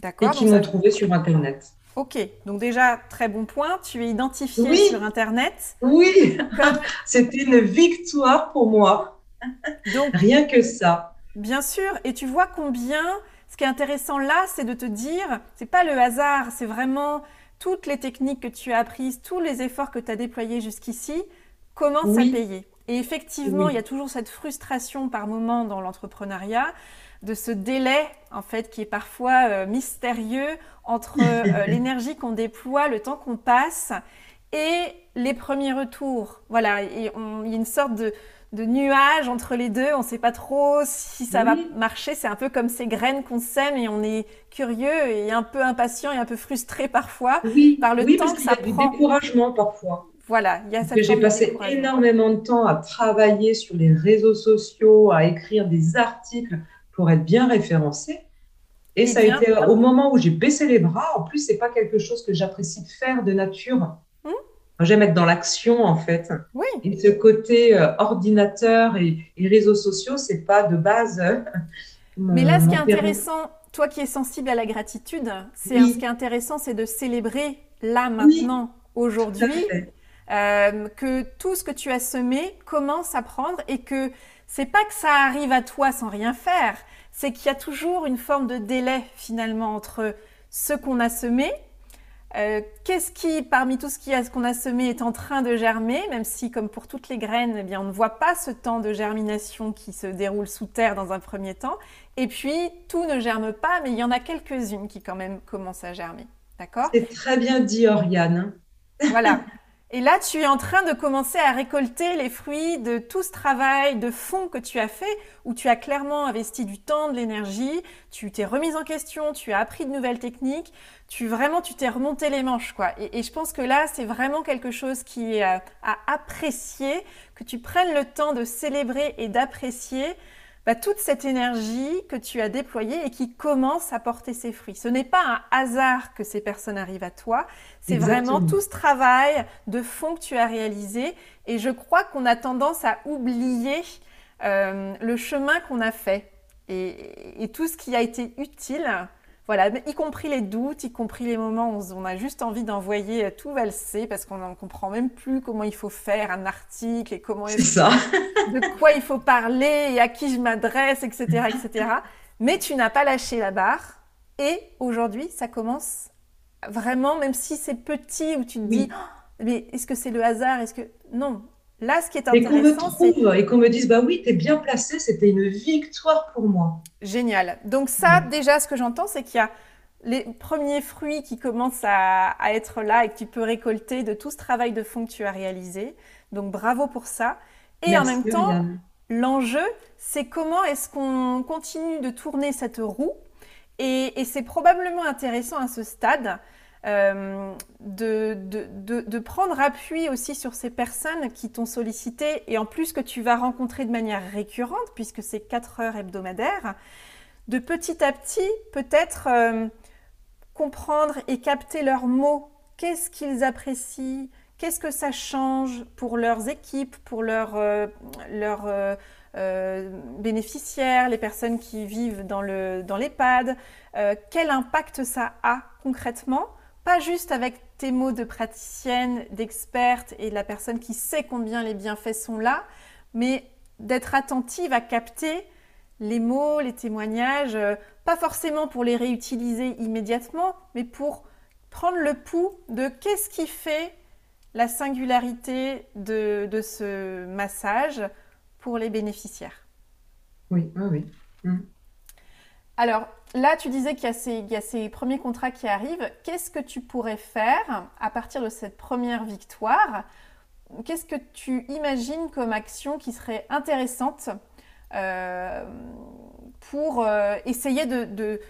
D'accord. Et qui m'ont trouvé sur Internet. Ok, donc déjà, très bon point. Tu es identifié sur Internet. Oui, *laughs* c'était une victoire pour moi. Donc, Rien que ça. Bien sûr, et tu vois combien ce qui est intéressant là, c'est de te dire, c'est pas le hasard, c'est vraiment toutes les techniques que tu as apprises, tous les efforts que tu as déployés jusqu'ici commencent à payer. Et effectivement, il y a toujours cette frustration par moment dans l'entrepreneuriat de ce délai en fait qui est parfois euh, mystérieux entre euh, *laughs* l'énergie qu'on déploie, le temps qu'on passe et les premiers retours. Voilà, il y a une sorte de, de nuages entre les deux. On ne sait pas trop si ça va marcher. C'est un peu comme ces graines qu'on sème et on est curieux et un peu impatient et un peu frustré parfois par le temps que ça y a Du découragement parfois. Voilà, il y a cette J'ai passé énormément de temps à travailler sur les réseaux sociaux, à écrire des articles pour être bien référencé. Et, ça a été au moment où j'ai baissé les bras. En plus, c'est pas quelque chose que j'apprécie de faire de nature. J'aime être dans l'action, en fait. Oui. Et ce côté euh, ordinateur et, réseaux sociaux, c'est pas de base. Euh, *laughs* Mais là, ce qui est intéressant, toi qui es sensible à la gratitude, c'est ce qui est intéressant, c'est de célébrer là, maintenant, aujourd'hui, euh, que tout ce que tu as semé commence à prendre et que c'est pas que ça arrive à toi sans rien faire, c'est qu'il y a toujours une forme de délai finalement entre ce qu'on a semé euh, qu'est-ce qui, parmi tout ce qu'on a, semé, est en train de germer, même si, comme pour toutes les graines, eh bien, on ne voit pas ce temps de germination qui se déroule sous terre dans un premier temps. Et puis, tout ne germe pas, mais il y en a quelques-unes qui quand même commencent à germer. D'accord? C'est très bien dit, Oriane. Voilà. *laughs* Et là, tu es en train de commencer à récolter les fruits de tout ce travail de fond que tu as fait, où tu as clairement investi du temps, de l'énergie, tu t'es remise en question, tu as appris de nouvelles techniques, tu vraiment, tu t'es remonté les manches, quoi. Et, je pense que là, c'est vraiment quelque chose qui est à, apprécier, que tu prennes le temps de célébrer et d'apprécier bah, toute cette énergie que tu as déployée et qui commence à porter ses fruits. Ce n'est pas un hasard que ces personnes arrivent à toi, c'est vraiment tout ce travail de fond que tu as réalisé. Et je crois qu'on a tendance à oublier euh, le chemin qu'on a fait et, tout ce qui a été utile voilà, y compris les doutes, y compris les moments où on a juste envie d'envoyer euh, tout valser parce qu'on ne comprend même plus comment il faut faire un article et comment ça. de quoi il faut parler et à qui je m'adresse, etc., etc. Mais tu n'as pas lâché la barre et aujourd'hui, ça commence vraiment, même si c'est petit où tu te dis, oh, mais est-ce que c'est le hasard? Est-ce que non Là, ce qui est intéressant, et qu'on me trouve et qu'on me dise, bah oui, tu es bien placé, c'était une victoire pour moi. Génial. Donc ça, déjà, ce que j'entends, c'est qu'il y a les premiers fruits qui commencent à, être là et que tu peux récolter de tout ce travail de fond que tu as réalisé. Donc bravo pour ça. Et en même temps, l'enjeu, c'est comment est-ce qu'on continue de tourner cette roue. et c'est probablement intéressant à ce stade euh, de, prendre appui aussi sur ces personnes qui t'ont sollicité et en plus que tu vas rencontrer de manière récurrente, puisque c'est 4 heures hebdomadaires, de petit à petit peut-être euh, comprendre et capter leurs mots. Qu'est-ce qu'ils apprécient? Qu'est-ce que ça change pour leurs équipes, pour leurs, euh, bénéficiaires, les personnes qui vivent dans, le, dans l'EHPAD? Quel impact ça a concrètement? Pas juste avec tes mots de praticienne, d'experte et de la personne qui sait combien les bienfaits sont là, mais d'être attentive à capter les mots, les témoignages, euh, pas forcément pour les réutiliser immédiatement, mais pour prendre le pouls de qu'est-ce qui fait la singularité de, ce massage pour les bénéficiaires. Oui, oui, oui. Mmh. Alors, là, tu disais qu'il y, a ces premiers contrats qui arrivent. Qu'est-ce que tu pourrais faire à partir de cette première victoire? Qu'est-ce que tu imagines comme action qui serait intéressante euh, pour euh, essayer de,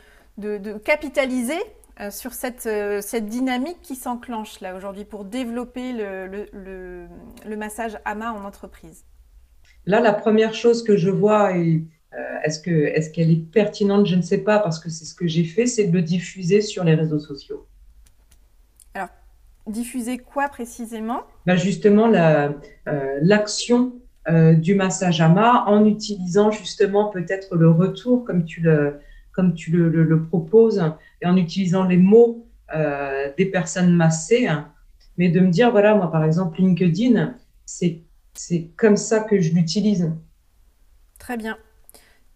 capitaliser euh, sur cette, dynamique qui s'enclenche là aujourd'hui pour développer le, massage AMA en entreprise? Là, la première chose que je vois et est-ce que est-ce qu'elle est pertinente? Je ne sais pas parce que c'est ce que j'ai fait, c'est de le diffuser sur les réseaux sociaux. Alors, diffuser quoi précisément? Ben Justement, l'action du massage AMA en utilisant justement peut-être le retour comme tu le, comme tu le, le, proposes et en utilisant les mots des personnes massées. Hein, mais de me dire, voilà, moi, par exemple, LinkedIn, c'est comme ça que je l'utilise. Très bien.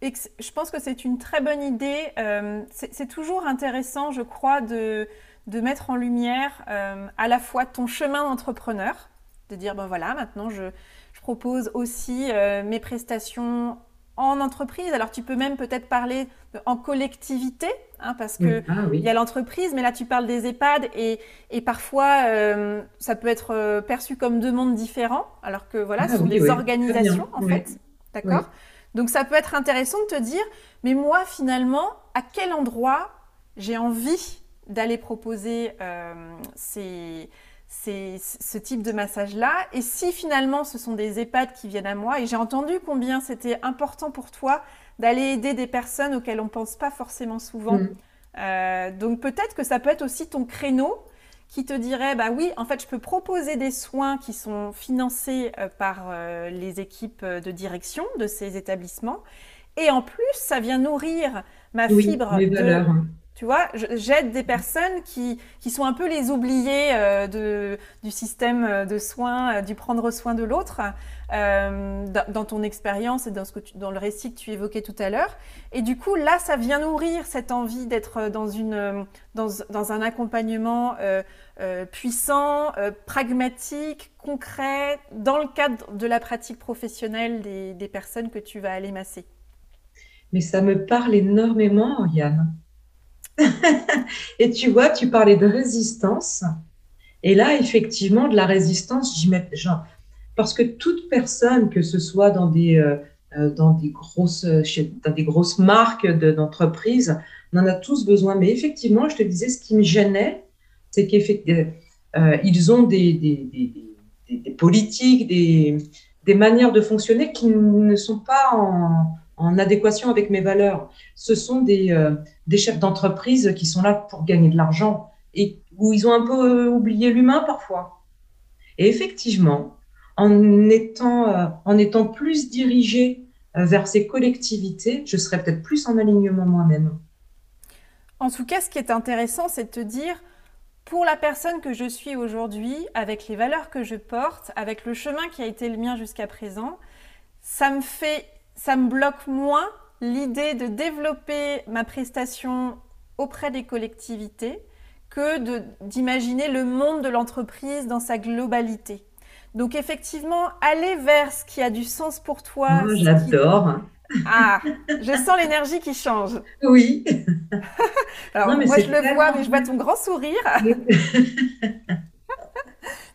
Et je pense que c'est une très bonne idée. Euh, c'est toujours intéressant, je crois, de, de mettre en lumière euh, à la fois ton chemin d'entrepreneur, de dire, ben voilà, maintenant, je, je propose aussi euh, mes prestations en entreprise. Alors, tu peux même peut-être parler en collectivité, hein, parce que ah il y a l'entreprise, mais là, tu parles des EHPAD et, et parfois, euh, ça peut être perçu comme deux mondes différents, alors que voilà, ah ce sont des organisations, en fait. D'accord? Donc, ça peut être intéressant de te dire, mais moi, finalement, à quel endroit j'ai envie d'aller proposer euh, ces ce type de massage-là? Et si finalement ce sont des EHPAD qui viennent à moi, et j'ai entendu combien c'était important pour toi d'aller aider des personnes auxquelles on ne pense pas forcément souvent. Mm. Euh, donc peut-être que ça peut être aussi ton créneau qui te dirait, bah oui, en fait, je peux proposer des soins qui sont financés euh, par euh, les équipes de direction de ces établissements. Et en plus, ça vient nourrir ma fibre de, tu vois, j'aide des personnes qui, qui, sont un peu les oubliées euh, du système euh, de soins, euh, du prendre soin de l'autre, dans, ton expérience et dans, le récit que tu évoquais tout à l'heure. Et du coup, là, ça vient nourrir cette envie d'être dans, une, dans, un accompagnement puissant, pragmatique, concret, dans le cadre de la pratique professionnelle des personnes que tu vas aller masser. Mais ça me parle énormément, Yann. *laughs* et tu vois, tu parlais de résistance. Et là, effectivement, de la résistance, j'y mets, genre, parce que toute personne, que ce soit dans des, euh, euh, dans des, grosses, dans des grosses marques d'entreprise, on en a tous besoin. Mais effectivement, je te disais, ce qui me gênait, c'est qu'ils euh, ont des, des, des, des politiques, des, manières de fonctionner qui ne sont pas en, en adéquation avec mes valeurs. Ce sont des, euh, des chefs d'entreprise qui sont là pour gagner de l'argent et où ils ont un peu euh, oublié l'humain parfois. Et effectivement, en étant, euh, en étant plus dirigé vers ces collectivités, je serais peut-être plus en alignement moi-même. En tout cas, ce qui est intéressant, c'est de te dire, pour la personne que je suis aujourd'hui, avec les valeurs que je porte, avec le chemin qui a été le mien jusqu'à présent, ça me fait ça me bloque moins l'idée de développer ma prestation auprès des collectivités que d'imaginer le monde de l'entreprise dans sa globalité. Donc effectivement, aller vers ce qui a du sens pour toi. J'adore. Ah, je sens l'énergie qui change. Oui. *laughs* Alors moi je le vois, mais je vois ton grand sourire. *laughs*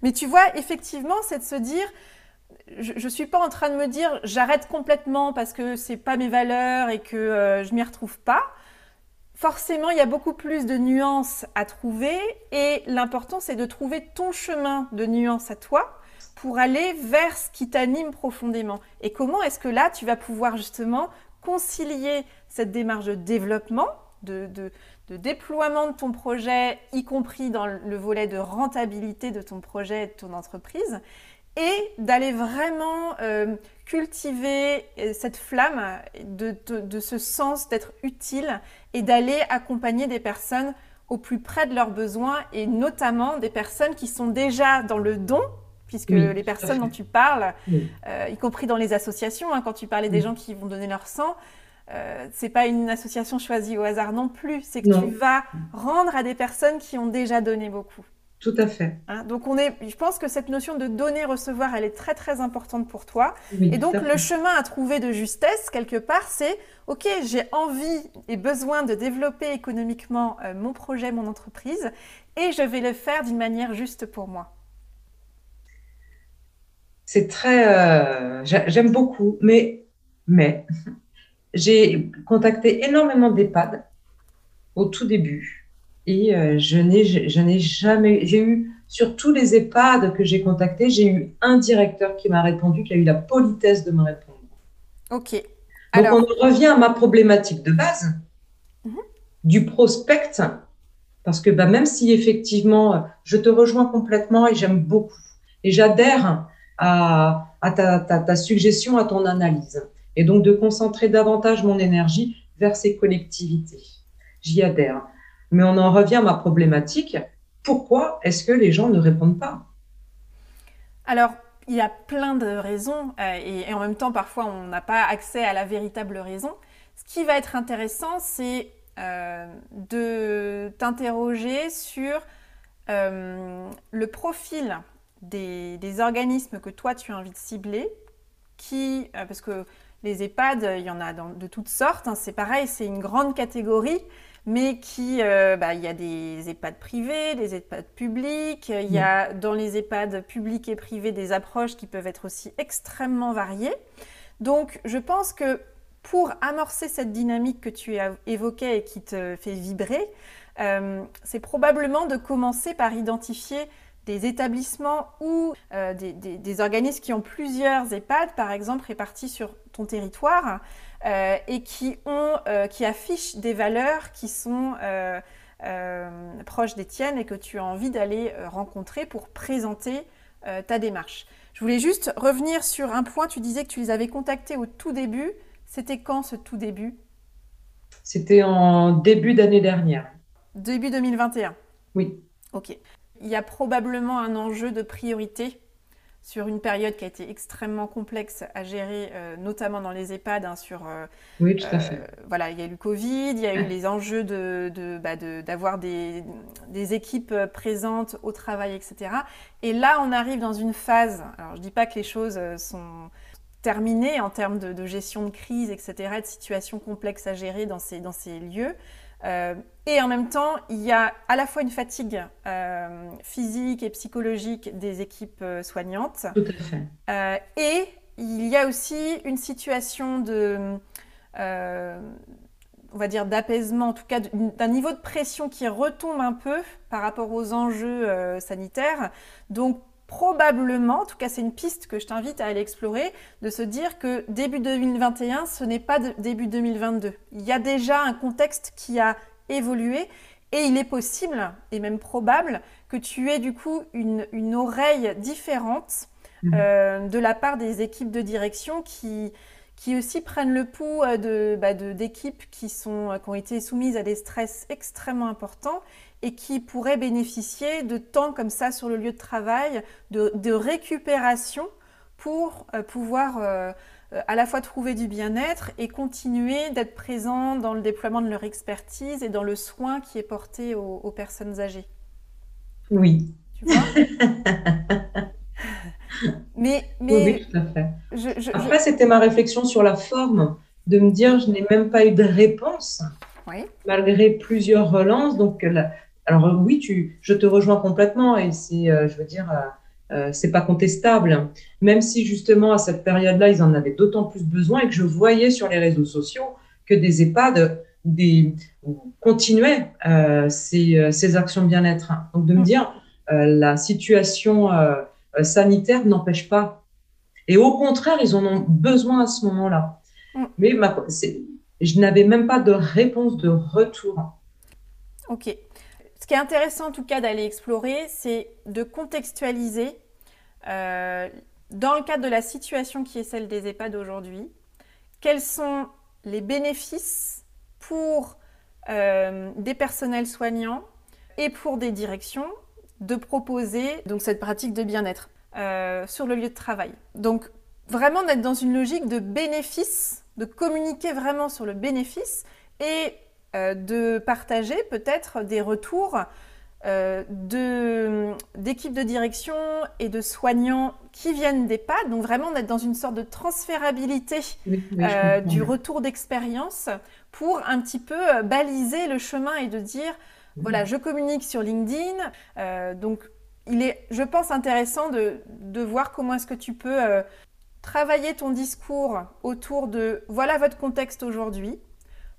mais tu vois, effectivement, c'est de se dire, je ne suis pas en train de me dire j'arrête complètement parce que c'est pas mes valeurs et que euh, je m'y retrouve pas. Forcément, il y a beaucoup plus de nuances à trouver et l'important c'est de trouver ton chemin de nuances à toi pour aller vers ce qui t'anime profondément. Et comment est-ce que là tu vas pouvoir justement concilier cette démarche de développement, de, de déploiement de ton projet, y compris dans le volet de rentabilité de ton projet et de ton entreprise, et d'aller vraiment euh, cultiver euh, cette flamme de, ce sens d'être utile et d'aller accompagner des personnes au plus près de leurs besoins et notamment des personnes qui sont déjà dans le don, puisque les personnes dont tu parles, euh, y compris dans les associations, hein, quand tu parlais des gens qui vont donner leur sang, euh, c'est pas une association choisie au hasard non plus, c'est que tu vas rendre à des personnes qui ont déjà donné beaucoup. Tout à fait. Hein, donc on est, je pense que cette notion de donner recevoir, elle est très très importante pour toi. et donc le chemin à trouver de justesse quelque part, c'est ok, j'ai envie et besoin de développer économiquement euh, mon projet, mon entreprise, et je vais le faire d'une manière juste pour moi. C'est très, euh, j'aime beaucoup, mais mais j'ai contacté énormément d'EHPAD au tout début et euh, je n'ai jamais, j'ai eu, sur tous les EHPAD que j'ai contactés, j'ai eu un directeur qui m'a répondu, qui a eu la politesse de me répondre. Ok. Donc on revient à ma problématique de base, mhm. du prospect, parce que bah, même si effectivement je te rejoins complètement et j'aime beaucoup, et j'adhère à, ta, ta, suggestion, à ton analyse, et donc de concentrer davantage mon énergie vers ces collectivités. J'y adhère. Mais on en revient à ma problématique. Pourquoi est-ce que les gens ne répondent pas? Alors, il y a plein de raisons euh, et, en même temps, parfois, on n'a pas accès à la véritable raison. Ce qui va être intéressant, c'est euh, de t'interroger sur euh, le profil des, organismes que toi, tu de cibler, qui, parce que les EHPAD, il y en a de toutes sortes, hein, c'est pareil, c'est une grande catégorie mais qui, euh, bah, il y a des EHPAD privés, des EHPAD publics, il y a dans les EHPAD publics et privés des approches qui peuvent être aussi extrêmement variées. Donc, je pense que pour amorcer cette dynamique que tu évoquée et qui te fait vibrer, euh, c'est probablement de commencer par identifier des établissements ou euh, des, organismes qui ont plusieurs EHPAD, par exemple, répartis sur ton territoire, euh, et qui, ont, euh, qui affichent des valeurs qui sont proches des tiennes et que tu as envie d'aller rencontrer pour présenter ta démarche. Je voulais juste revenir sur un point, tu disais que tu les avais contactés au tout début. C'était quand ce tout début? C'était en début d'année dernière. Début 2021 Oui. Ok il y a probablement un enjeu de priorité sur une période qui a été extrêmement complexe à gérer, euh, notamment dans les EHPAD. Hein, sur, euh, oui, tout à fait. Euh, voilà, il y a eu le Covid, il y a eu les enjeux bah, d'avoir de, des, équipes présentes au travail, etc. Et là, on arrive dans une phase, alors je ne dis pas que les choses sont terminées en termes de, gestion de crise, etc., de situations complexes à gérer dans ces, dans ces lieux. Euh, et en même temps, il y a à la fois une fatigue euh, physique et psychologique des équipes euh, soignantes. Tout à fait. et il y a aussi une situation de, on va dire, d'apaisement, en tout cas d'un niveau de pression qui retombe un peu par rapport aux enjeux sanitaires. Donc probablement, en tout cas c'est une piste que je t'invite à aller explorer, de se dire que début 2021, ce n'est pas début 2022. Il y a déjà un contexte qui a évolué et il est possible, et même probable, que tu aies du coup une, oreille différente mmh. euh, de la part des équipes de direction qui, qui aussi prennent le pouls euh, de, bah, d'équipes qui, sont, qui ont été soumises à des stress extrêmement importants et qui pourraient bénéficier de temps comme ça sur le lieu de travail, de, récupération pour euh, pouvoir euh, à la fois trouver du bien-être et continuer d'être présent dans le déploiement de leur expertise et dans le soin qui est porté aux, personnes âgées. Oui. Tu vois? Mais, *laughs* mais, oui, tout à fait. Après, c'était ma réflexion sur la forme, de me dire, je n'ai même pas eu de réponse, malgré plusieurs relances. Donc, la, alors euh, oui, tu, je te rejoins complètement et c'est, euh, je veux dire, euh, c'est pas contestable. Même si justement à cette période-là, ils en avaient d'autant plus besoin et que je voyais sur les réseaux sociaux que des EHPAD des, continuaient ces, ces, actions de bien-être. Donc de me dire, la situation sanitaire n'empêche pas. Et au contraire, ils en ont besoin à ce moment-là. Mm. Mais ma, je n'avais même pas de réponse de retour. Ok. Ce qui est intéressant en tout cas d'aller explorer, c'est de contextualiser euh, dans le cadre de la situation qui est celle des EHPAD aujourd'hui, quels sont les bénéfices pour euh, des personnels soignants et pour des directions de proposer donc cette pratique de bien-être euh, sur le lieu de travail. Donc vraiment d'être dans une logique de bénéfice, de communiquer vraiment sur le bénéfice et euh, de partager peut-être des retours euh, d'équipes de, direction et de soignants qui viennent des PAD, donc vraiment d'être dans une sorte de transférabilité euh, du retour d'expérience pour un petit peu baliser le chemin et de dire, voilà, je communique sur LinkedIn, donc il est, je pense, intéressant de, de voir comment est-ce que tu peux travailler ton discours autour de, voilà votre contexte aujourd'hui,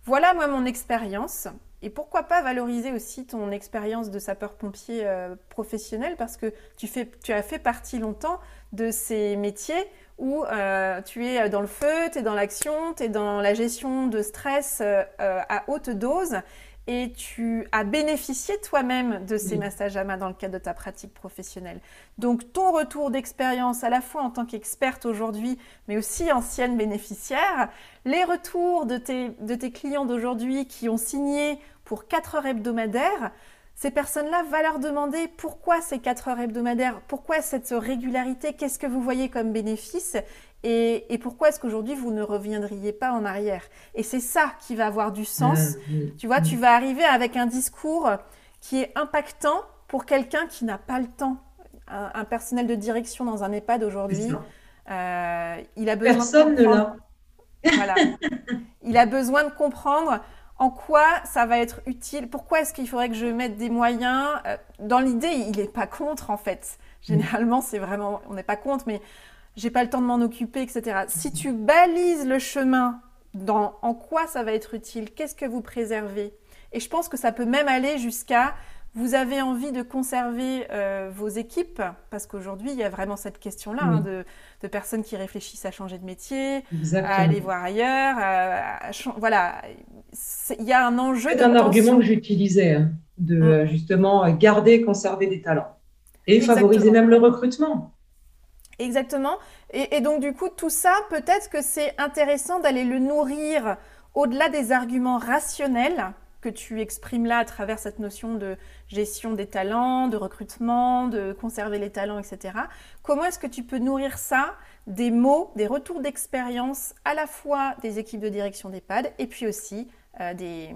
voilà moi mon expérience. et, pourquoi pas valoriser aussi ton expérience de sapeur-pompier euh, professionnel? Parce que tu, as fait partie longtemps de ces métiers où euh, tu es dans le feu, tu es dans l'action, tu es dans la gestion de stress à haute dose et tu as bénéficié toi-même de ces massages à main dans le cadre de ta pratique professionnelle. Donc ton retour d'expérience à la fois en tant qu'experte aujourd'hui, mais aussi ancienne bénéficiaire, les retours de tes, de tes clients d'aujourd'hui qui ont signé pour 4 heures hebdomadaires, ces personnes-là, va leur demander pourquoi ces 4 heures hebdomadaires, pourquoi cette régularité, qu'est-ce que vous voyez comme bénéfice et, pourquoi est-ce qu'aujourd'hui vous ne reviendriez pas en arrière Et c'est ça qui va avoir du sens. Tu vois, tu vas arriver avec un discours qui est impactant pour quelqu'un qui n'a pas le temps. Un, personnel de direction dans un EHPAD aujourd'hui, euh, il a besoin Personne de comprendre. Voilà. il a besoin de comprendre en quoi ça va être utile, pourquoi est-ce qu'il faudrait que je mette des moyens. Euh, dans l'idée, il n'est pas contre en fait. Généralement, c'est vraiment, on n'est pas contre, mais j'ai pas le temps de m'en occuper, etc. Si tu balises le chemin dans en quoi ça va être utile, qu'est-ce que vous préservez, et je pense que ça peut même aller jusqu'à vous avez envie de conserver euh, vos équipes, parce qu'aujourd'hui, il y a vraiment cette question-là hein, de, personnes qui réfléchissent à changer de métier, à aller voir ailleurs. voilà, il y a un enjeu. C'est un argument que j'utilisais, hein, de hum. justement garder, conserver des talents et favoriser même le recrutement. Exactement. Et, donc du coup, tout ça, peut-être que c'est intéressant d'aller le nourrir au-delà des arguments rationnels que tu exprimes là à travers cette notion de gestion des talents, de recrutement, de conserver les talents, etc. Comment est-ce que tu peux nourrir ça des mots, des retours d'expérience à la fois des équipes de direction d'EHPAD et puis aussi euh, des,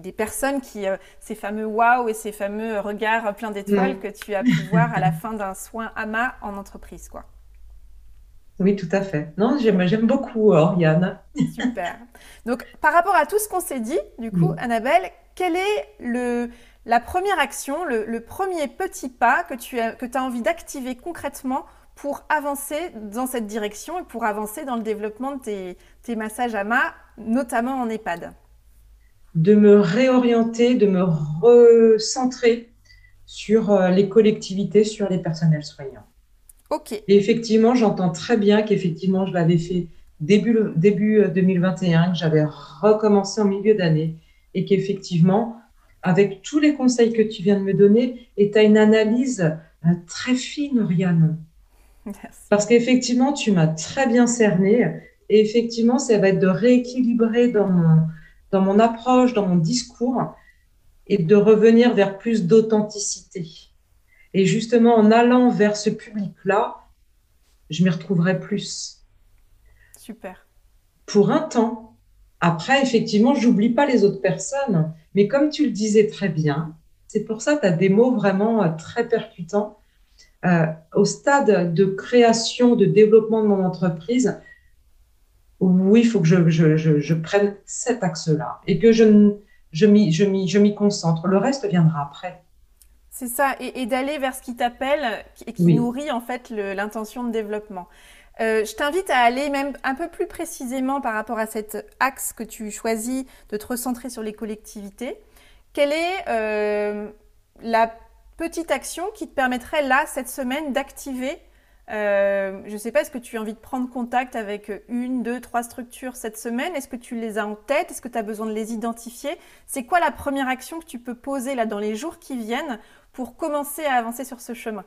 des, personnes qui, euh, ces fameux waouh et ces fameux regards pleins d'étoiles mm. que tu as pu voir à la fin d'un soin AMA en entreprise, quoi. Oui, tout à fait. Non, j'aime beaucoup Oriane. Super. Donc, par rapport à tout ce qu'on s'est dit, du coup, Annabelle, quelle est le, la première action, le, premier petit pas que tu as, que as envie d'activer concrètement pour avancer dans cette direction et pour avancer dans le développement de tes, tes massages AMA, notamment en EHPAD? De me réorienter, de me recentrer sur euh, les collectivités, sur les personnels soignants. Ok. Et effectivement, j'entends très bien qu'effectivement, je l'avais fait début, début 2021, euh, que j'avais recommencé en milieu d'année et qu'effectivement, avec tous les conseils que tu viens de me donner, et tu as une analyse euh, très fine, Rianne. Merci. Parce qu'effectivement, tu m'as très bien cerné. Et effectivement, ça va être de rééquilibrer dans mon, dans mon approche, dans mon discours, et de revenir vers plus d'authenticité. Et justement, en allant vers ce public-là, je m'y retrouverai plus. Super. Pour un temps. Après, effectivement, j'oublie pas les autres personnes. Mais comme tu le disais très bien, c'est pour ça que tu as des mots vraiment euh, très percutants. Euh, au stade de création, de développement de mon entreprise, oui, il faut que je, prenne cet axe-là et que je, je m'y concentre. Le reste viendra après. C'est ça, et, d'aller vers ce qui t'appelle et qui nourrit en fait l'intention de développement. Euh, je t'invite à aller même un peu plus précisément par rapport à cet axe que tu choisis de te recentrer sur les collectivités. Quelle est euh, la petite action qui te permettrait là, cette semaine, d'activer euh, je ne sais pas, est-ce que tu as envie de prendre contact avec une, deux, trois structures cette semaine? Est-ce que tu les as en tête? Est-ce que tu as besoin de les identifier? C'est quoi la première action que tu peux poser là dans les jours qui viennent pour commencer à avancer sur ce chemin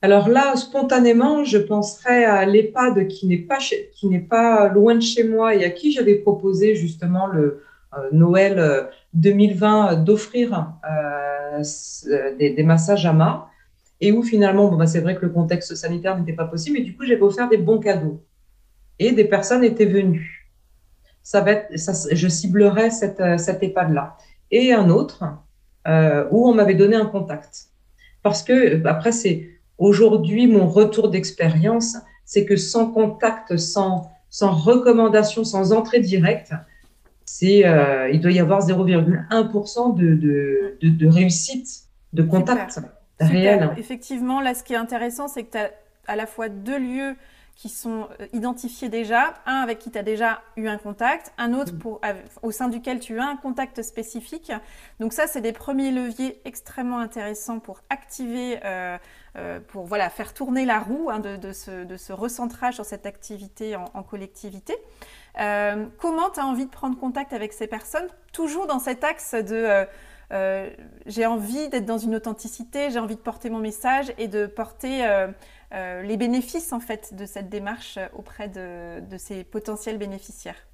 alors là, spontanément, je penserais à l'EHPAD qui n'est pas, loin de chez moi et à qui j'avais proposé justement le euh, Noël 2020 euh, d'offrir des, massages à main et où finalement, bah, c'est vrai que le contexte sanitaire n'était pas possible, et du coup, j'avais offert des bons cadeaux. Et des personnes étaient venues. Ça va être, je ciblerai cette, euh, cette EHPAD-là. Et un autre, euh, où on m'avait donné un contact. Parce que, après, c'est aujourd'hui mon retour d'expérience, c'est que sans contact, sans, sans recommandation, sans entrée directe, c'est, euh, il doit y avoir 0,1% de, de, de, de, réussite de contact. Réel. Effectivement, là, ce qui est intéressant, c'est que tu as à la fois deux lieux qui sont euh, identifiés déjà, un avec qui tu as déjà eu un contact, un autre pour, au sein duquel tu as un contact spécifique. Donc ça, c'est des premiers leviers extrêmement intéressants pour activer, euh, euh, pour voilà, faire tourner la roue hein, de, ce, de, ce, recentrage sur cette activité en, collectivité. comment tu as envie de prendre contact avec ces personnes? Toujours dans cet axe de... j'ai envie d'être dans une authenticité, j'ai envie de porter mon message et de porter euh, les bénéfices en fait de cette démarche auprès de, ces potentiels bénéficiaires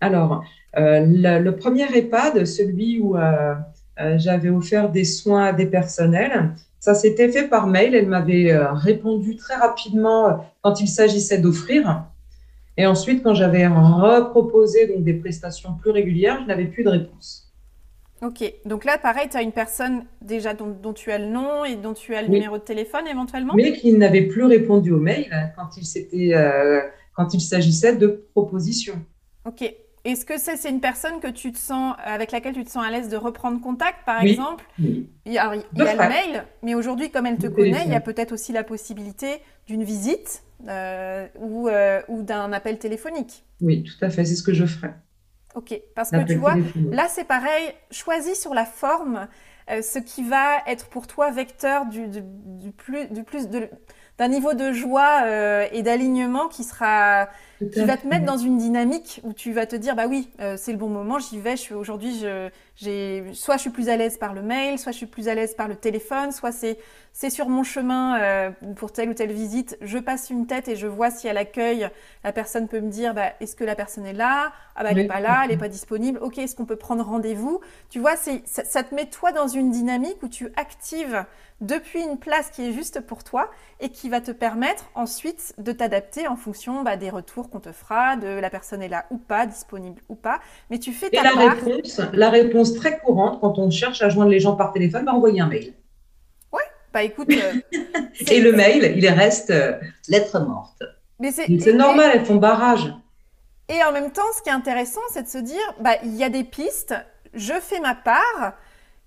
Alors, euh, le, premier EHPAD, celui où euh, j'avais offert des soins à des personnels, ça s'était fait par mail. Elle m'avait répondu très rapidement quand il s'agissait d'offrir. Et ensuite, quand j'avais reproposé donc, des prestations plus régulières, je n'avais plus de réponse. Ok, donc là, pareil, tu as une personne déjà dont, tu as le nom et dont tu as le numéro de téléphone éventuellement? Mais qui n'avait plus répondu au mail quand il, euh, quand il s'agissait de propositions. Ok. Est-ce que c'est une personne que tu te sens, avec laquelle tu te sens à l'aise de reprendre contact, par exemple? Oui. Il y a, le mail, mais aujourd'hui, comme elle te connaît, il y a peut-être aussi la possibilité d'une visite euh, ou, euh, ou d'un appel téléphonique. Oui, tout à fait, c'est ce que je ferai. Ok, parce que tu vois, là c'est pareil, choisis sur la forme euh, ce qui va être pour toi vecteur du, plus, du plus d'un niveau de joie euh, et d'alignement qui sera qui va te mettre dans une dynamique où tu vas te dire bah oui euh, c'est le bon moment j'y vais je aujourd'hui je soit je suis plus à l'aise par le mail soit je suis plus à l'aise par le téléphone soit c'est c'est sur mon chemin euh, pour telle ou telle visite, je passe une tête et je vois si à l'accueil, la personne peut me dire bah, est-ce que la personne est là? Ah bah elle n'est pas là, elle n'est pas disponible. Ok, est-ce qu'on peut prendre rendez-vous? Tu vois, ça, ça te met toi dans une dynamique où tu actives depuis une place qui est juste pour toi et qui va te permettre ensuite de t'adapter en fonction bah, des retours qu'on te fera, de la personne est là ou pas, disponible ou pas. Mais tu fais ta et la réponse, la réponse très courante quand on cherche à joindre les gens par téléphone, bah, envoyer un mail. Bah écoute. Euh, *laughs* et le mail, il reste euh, lettre morte. Mais c'est normal, elles font barrage. Et en même temps, ce qui est intéressant, c'est de se dire, bah il y a des pistes, je fais ma part.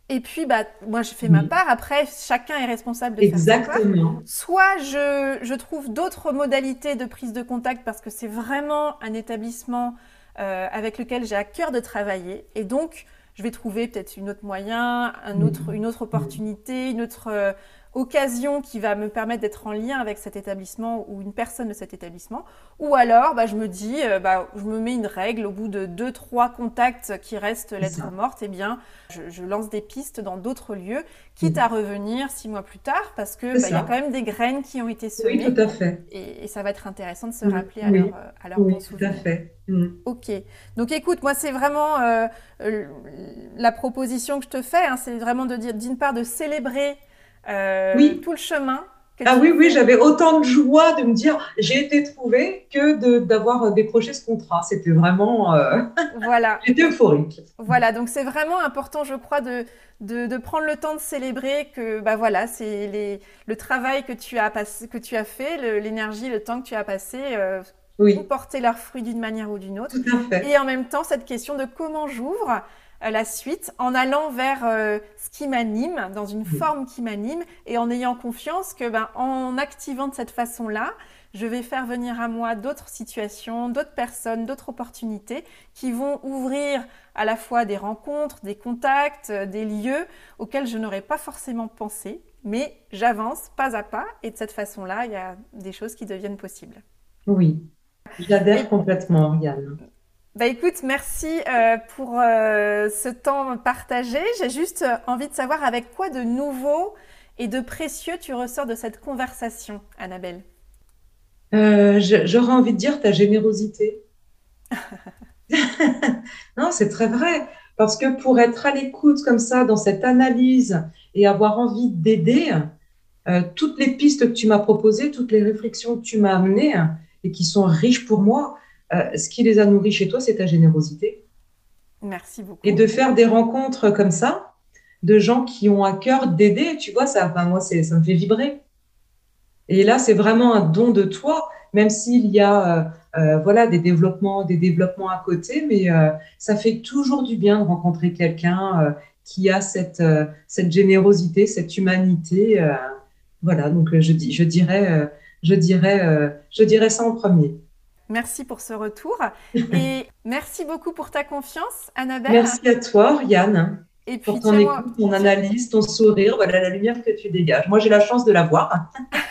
Et puis, bah, moi, je fais ma part. Après, chacun est responsable de Exactement. Faire Soit je, je trouve d'autres modalités de prise de contact parce que c'est vraiment un établissement euh, avec lequel j'ai à cœur de travailler. Et donc, je vais trouver peut-être une autre moyen, un autre, une autre opportunité, une autre, occasion qui va me permettre d'être en lien avec cet établissement ou une personne de cet établissement. Ou alors, bah, je me dis, euh, bah, je me mets une règle au bout de deux, trois contacts qui restent lettres mortes, eh bien, je, lance des pistes dans d'autres lieux, quitte à revenir six mois plus tard, parce que bah, y a quand même des graines qui ont été semées. Oui, tout à fait. Et, ça va être intéressant de se rappeler à leur, euh, à leur oui, tout à fait. Mm. Ok. Donc écoute, moi c'est vraiment euh, la proposition que je te fais, hein, c'est vraiment de dire d'une part de célébrer euh, oui. tout le chemin. ah oui, oui, j'avais autant de joie de me dire j'ai été trouvée que d'avoir décroché ce contrat. C'était vraiment. Euh, *laughs* voilà. J'étais euphorique. Voilà, donc c'est vraiment important, je crois, de, de, prendre le temps de célébrer que bah voilà, c'est le travail que tu as, que tu as fait, l'énergie, le, temps que tu as passé. Euh, oui. porter leurs fruits d'une manière ou d'une autre. Et en même temps, cette question de comment j'ouvre, la suite en allant vers euh, ce qui m'anime, dans une forme qui m'anime, et en ayant confiance que, ben, en activant de cette façon-là, je vais faire venir à moi d'autres situations, d'autres personnes, d'autres opportunités qui vont ouvrir à la fois des rencontres, des contacts, euh, des lieux auxquels je n'aurais pas forcément pensé, mais j'avance pas à pas, et de cette façon-là, il y a des choses qui deviennent possibles. Oui, j'adhère complètement, Yann. Bah écoute, merci euh, pour euh, ce temps partagé. J'ai juste euh, envie de savoir avec quoi de nouveau et de précieux tu ressors de cette conversation, Annabelle? J'aurais envie de dire ta générosité. *laughs* *laughs* non, c'est très vrai. Parce que pour être à l'écoute comme ça, dans cette analyse et avoir envie d'aider, toutes les pistes que tu m'as proposées, toutes les réflexions que tu m'as amenées et qui sont riches pour moi, ce qui les a nourris chez toi, c'est ta générosité. Merci beaucoup. Et de faire des rencontres comme ça, de gens qui ont à cœur d'aider, tu vois, ça, enfin, moi, ça me fait vibrer. Et là, c'est vraiment un don de toi, même s'il y a euh, euh, voilà, des, développements, des développements à côté, mais ça fait toujours du bien de rencontrer quelqu'un qui a cette, cette générosité, cette humanité. voilà, donc je, dis, je dirais je dirais, je dirais ça en premier. Merci pour ce retour *laughs* et merci beaucoup pour ta confiance, Annabelle. Merci à toi, Oriane. Et pour ton écoute, ton analyse, ton sourire, voilà la lumière que tu dégages. Moi, j'ai la chance de la voir. *laughs*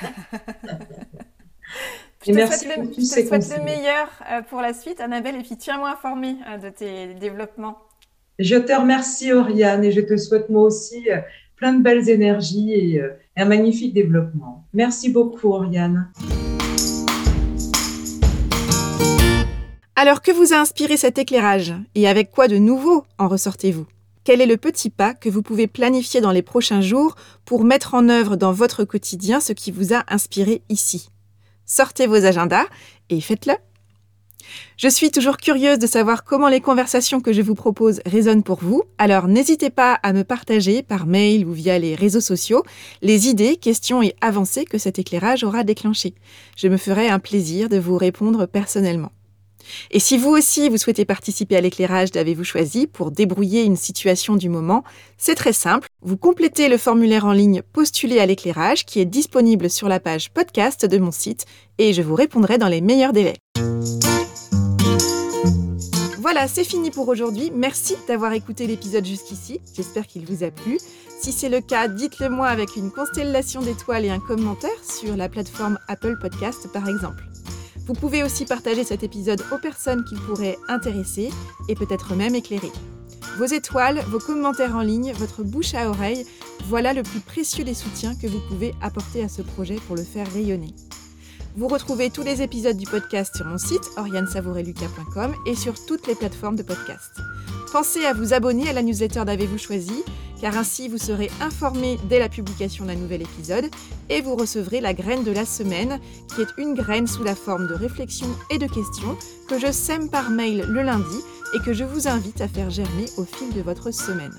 je te souhaite, le, je te souhaite le meilleur euh, pour la suite, Annabelle, et puis tiens-moi informée euh, de tes développements. Je te remercie, Oriane, et je te souhaite moi aussi euh, plein de belles énergies et un magnifique développement. Merci beaucoup, Oriane. Alors que vous a inspiré cet éclairage et avec quoi de nouveau en ressortez-vous? Quel est le petit pas que vous pouvez planifier dans les prochains jours pour mettre en œuvre dans votre quotidien ce qui vous a inspiré ici? Sortez vos agendas et faites-le. Je suis toujours curieuse de savoir comment les conversations que je vous propose résonnent pour vous, alors n'hésitez pas à me partager par mail ou via les réseaux sociaux les idées, questions et avancées que cet éclairage aura déclenchées. Je me ferai un plaisir de vous répondre personnellement. Et si vous aussi vous souhaitez participer à l'éclairage d'Avez-vous choisi pour débrouiller une situation du moment, c'est très simple. Vous complétez le formulaire en ligne Postuler à l'éclairage qui est disponible sur la page podcast de mon site et je vous répondrai dans les meilleurs délais. Voilà, c'est fini pour aujourd'hui. Merci d'avoir écouté l'épisode jusqu'ici. J'espère qu'il vous a plu. Si c'est le cas, dites-le moi avec une constellation d'étoiles et un commentaire sur la plateforme Apple Podcast par exemple. Vous pouvez aussi partager cet épisode aux personnes qui pourraient intéresser et peut-être même éclairer. Vos étoiles, vos commentaires en ligne, votre bouche à oreille, voilà le plus précieux des soutiens que vous pouvez apporter à ce projet pour le faire rayonner. Vous retrouvez tous les épisodes du podcast sur mon site oriansavoureluca.com et sur toutes les plateformes de podcast. Pensez à vous abonner à la newsletter d'Avez-vous choisi car ainsi vous serez informé dès la publication d'un nouvel épisode et vous recevrez la graine de la semaine, qui est une graine sous la forme de réflexions et de questions que je sème par mail le lundi et que je vous invite à faire germer au fil de votre semaine.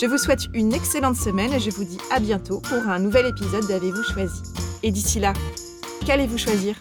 Je vous souhaite une excellente semaine et je vous dis à bientôt pour un nouvel épisode d'Avez-vous choisi. Et d'ici là, qu'allez-vous choisir?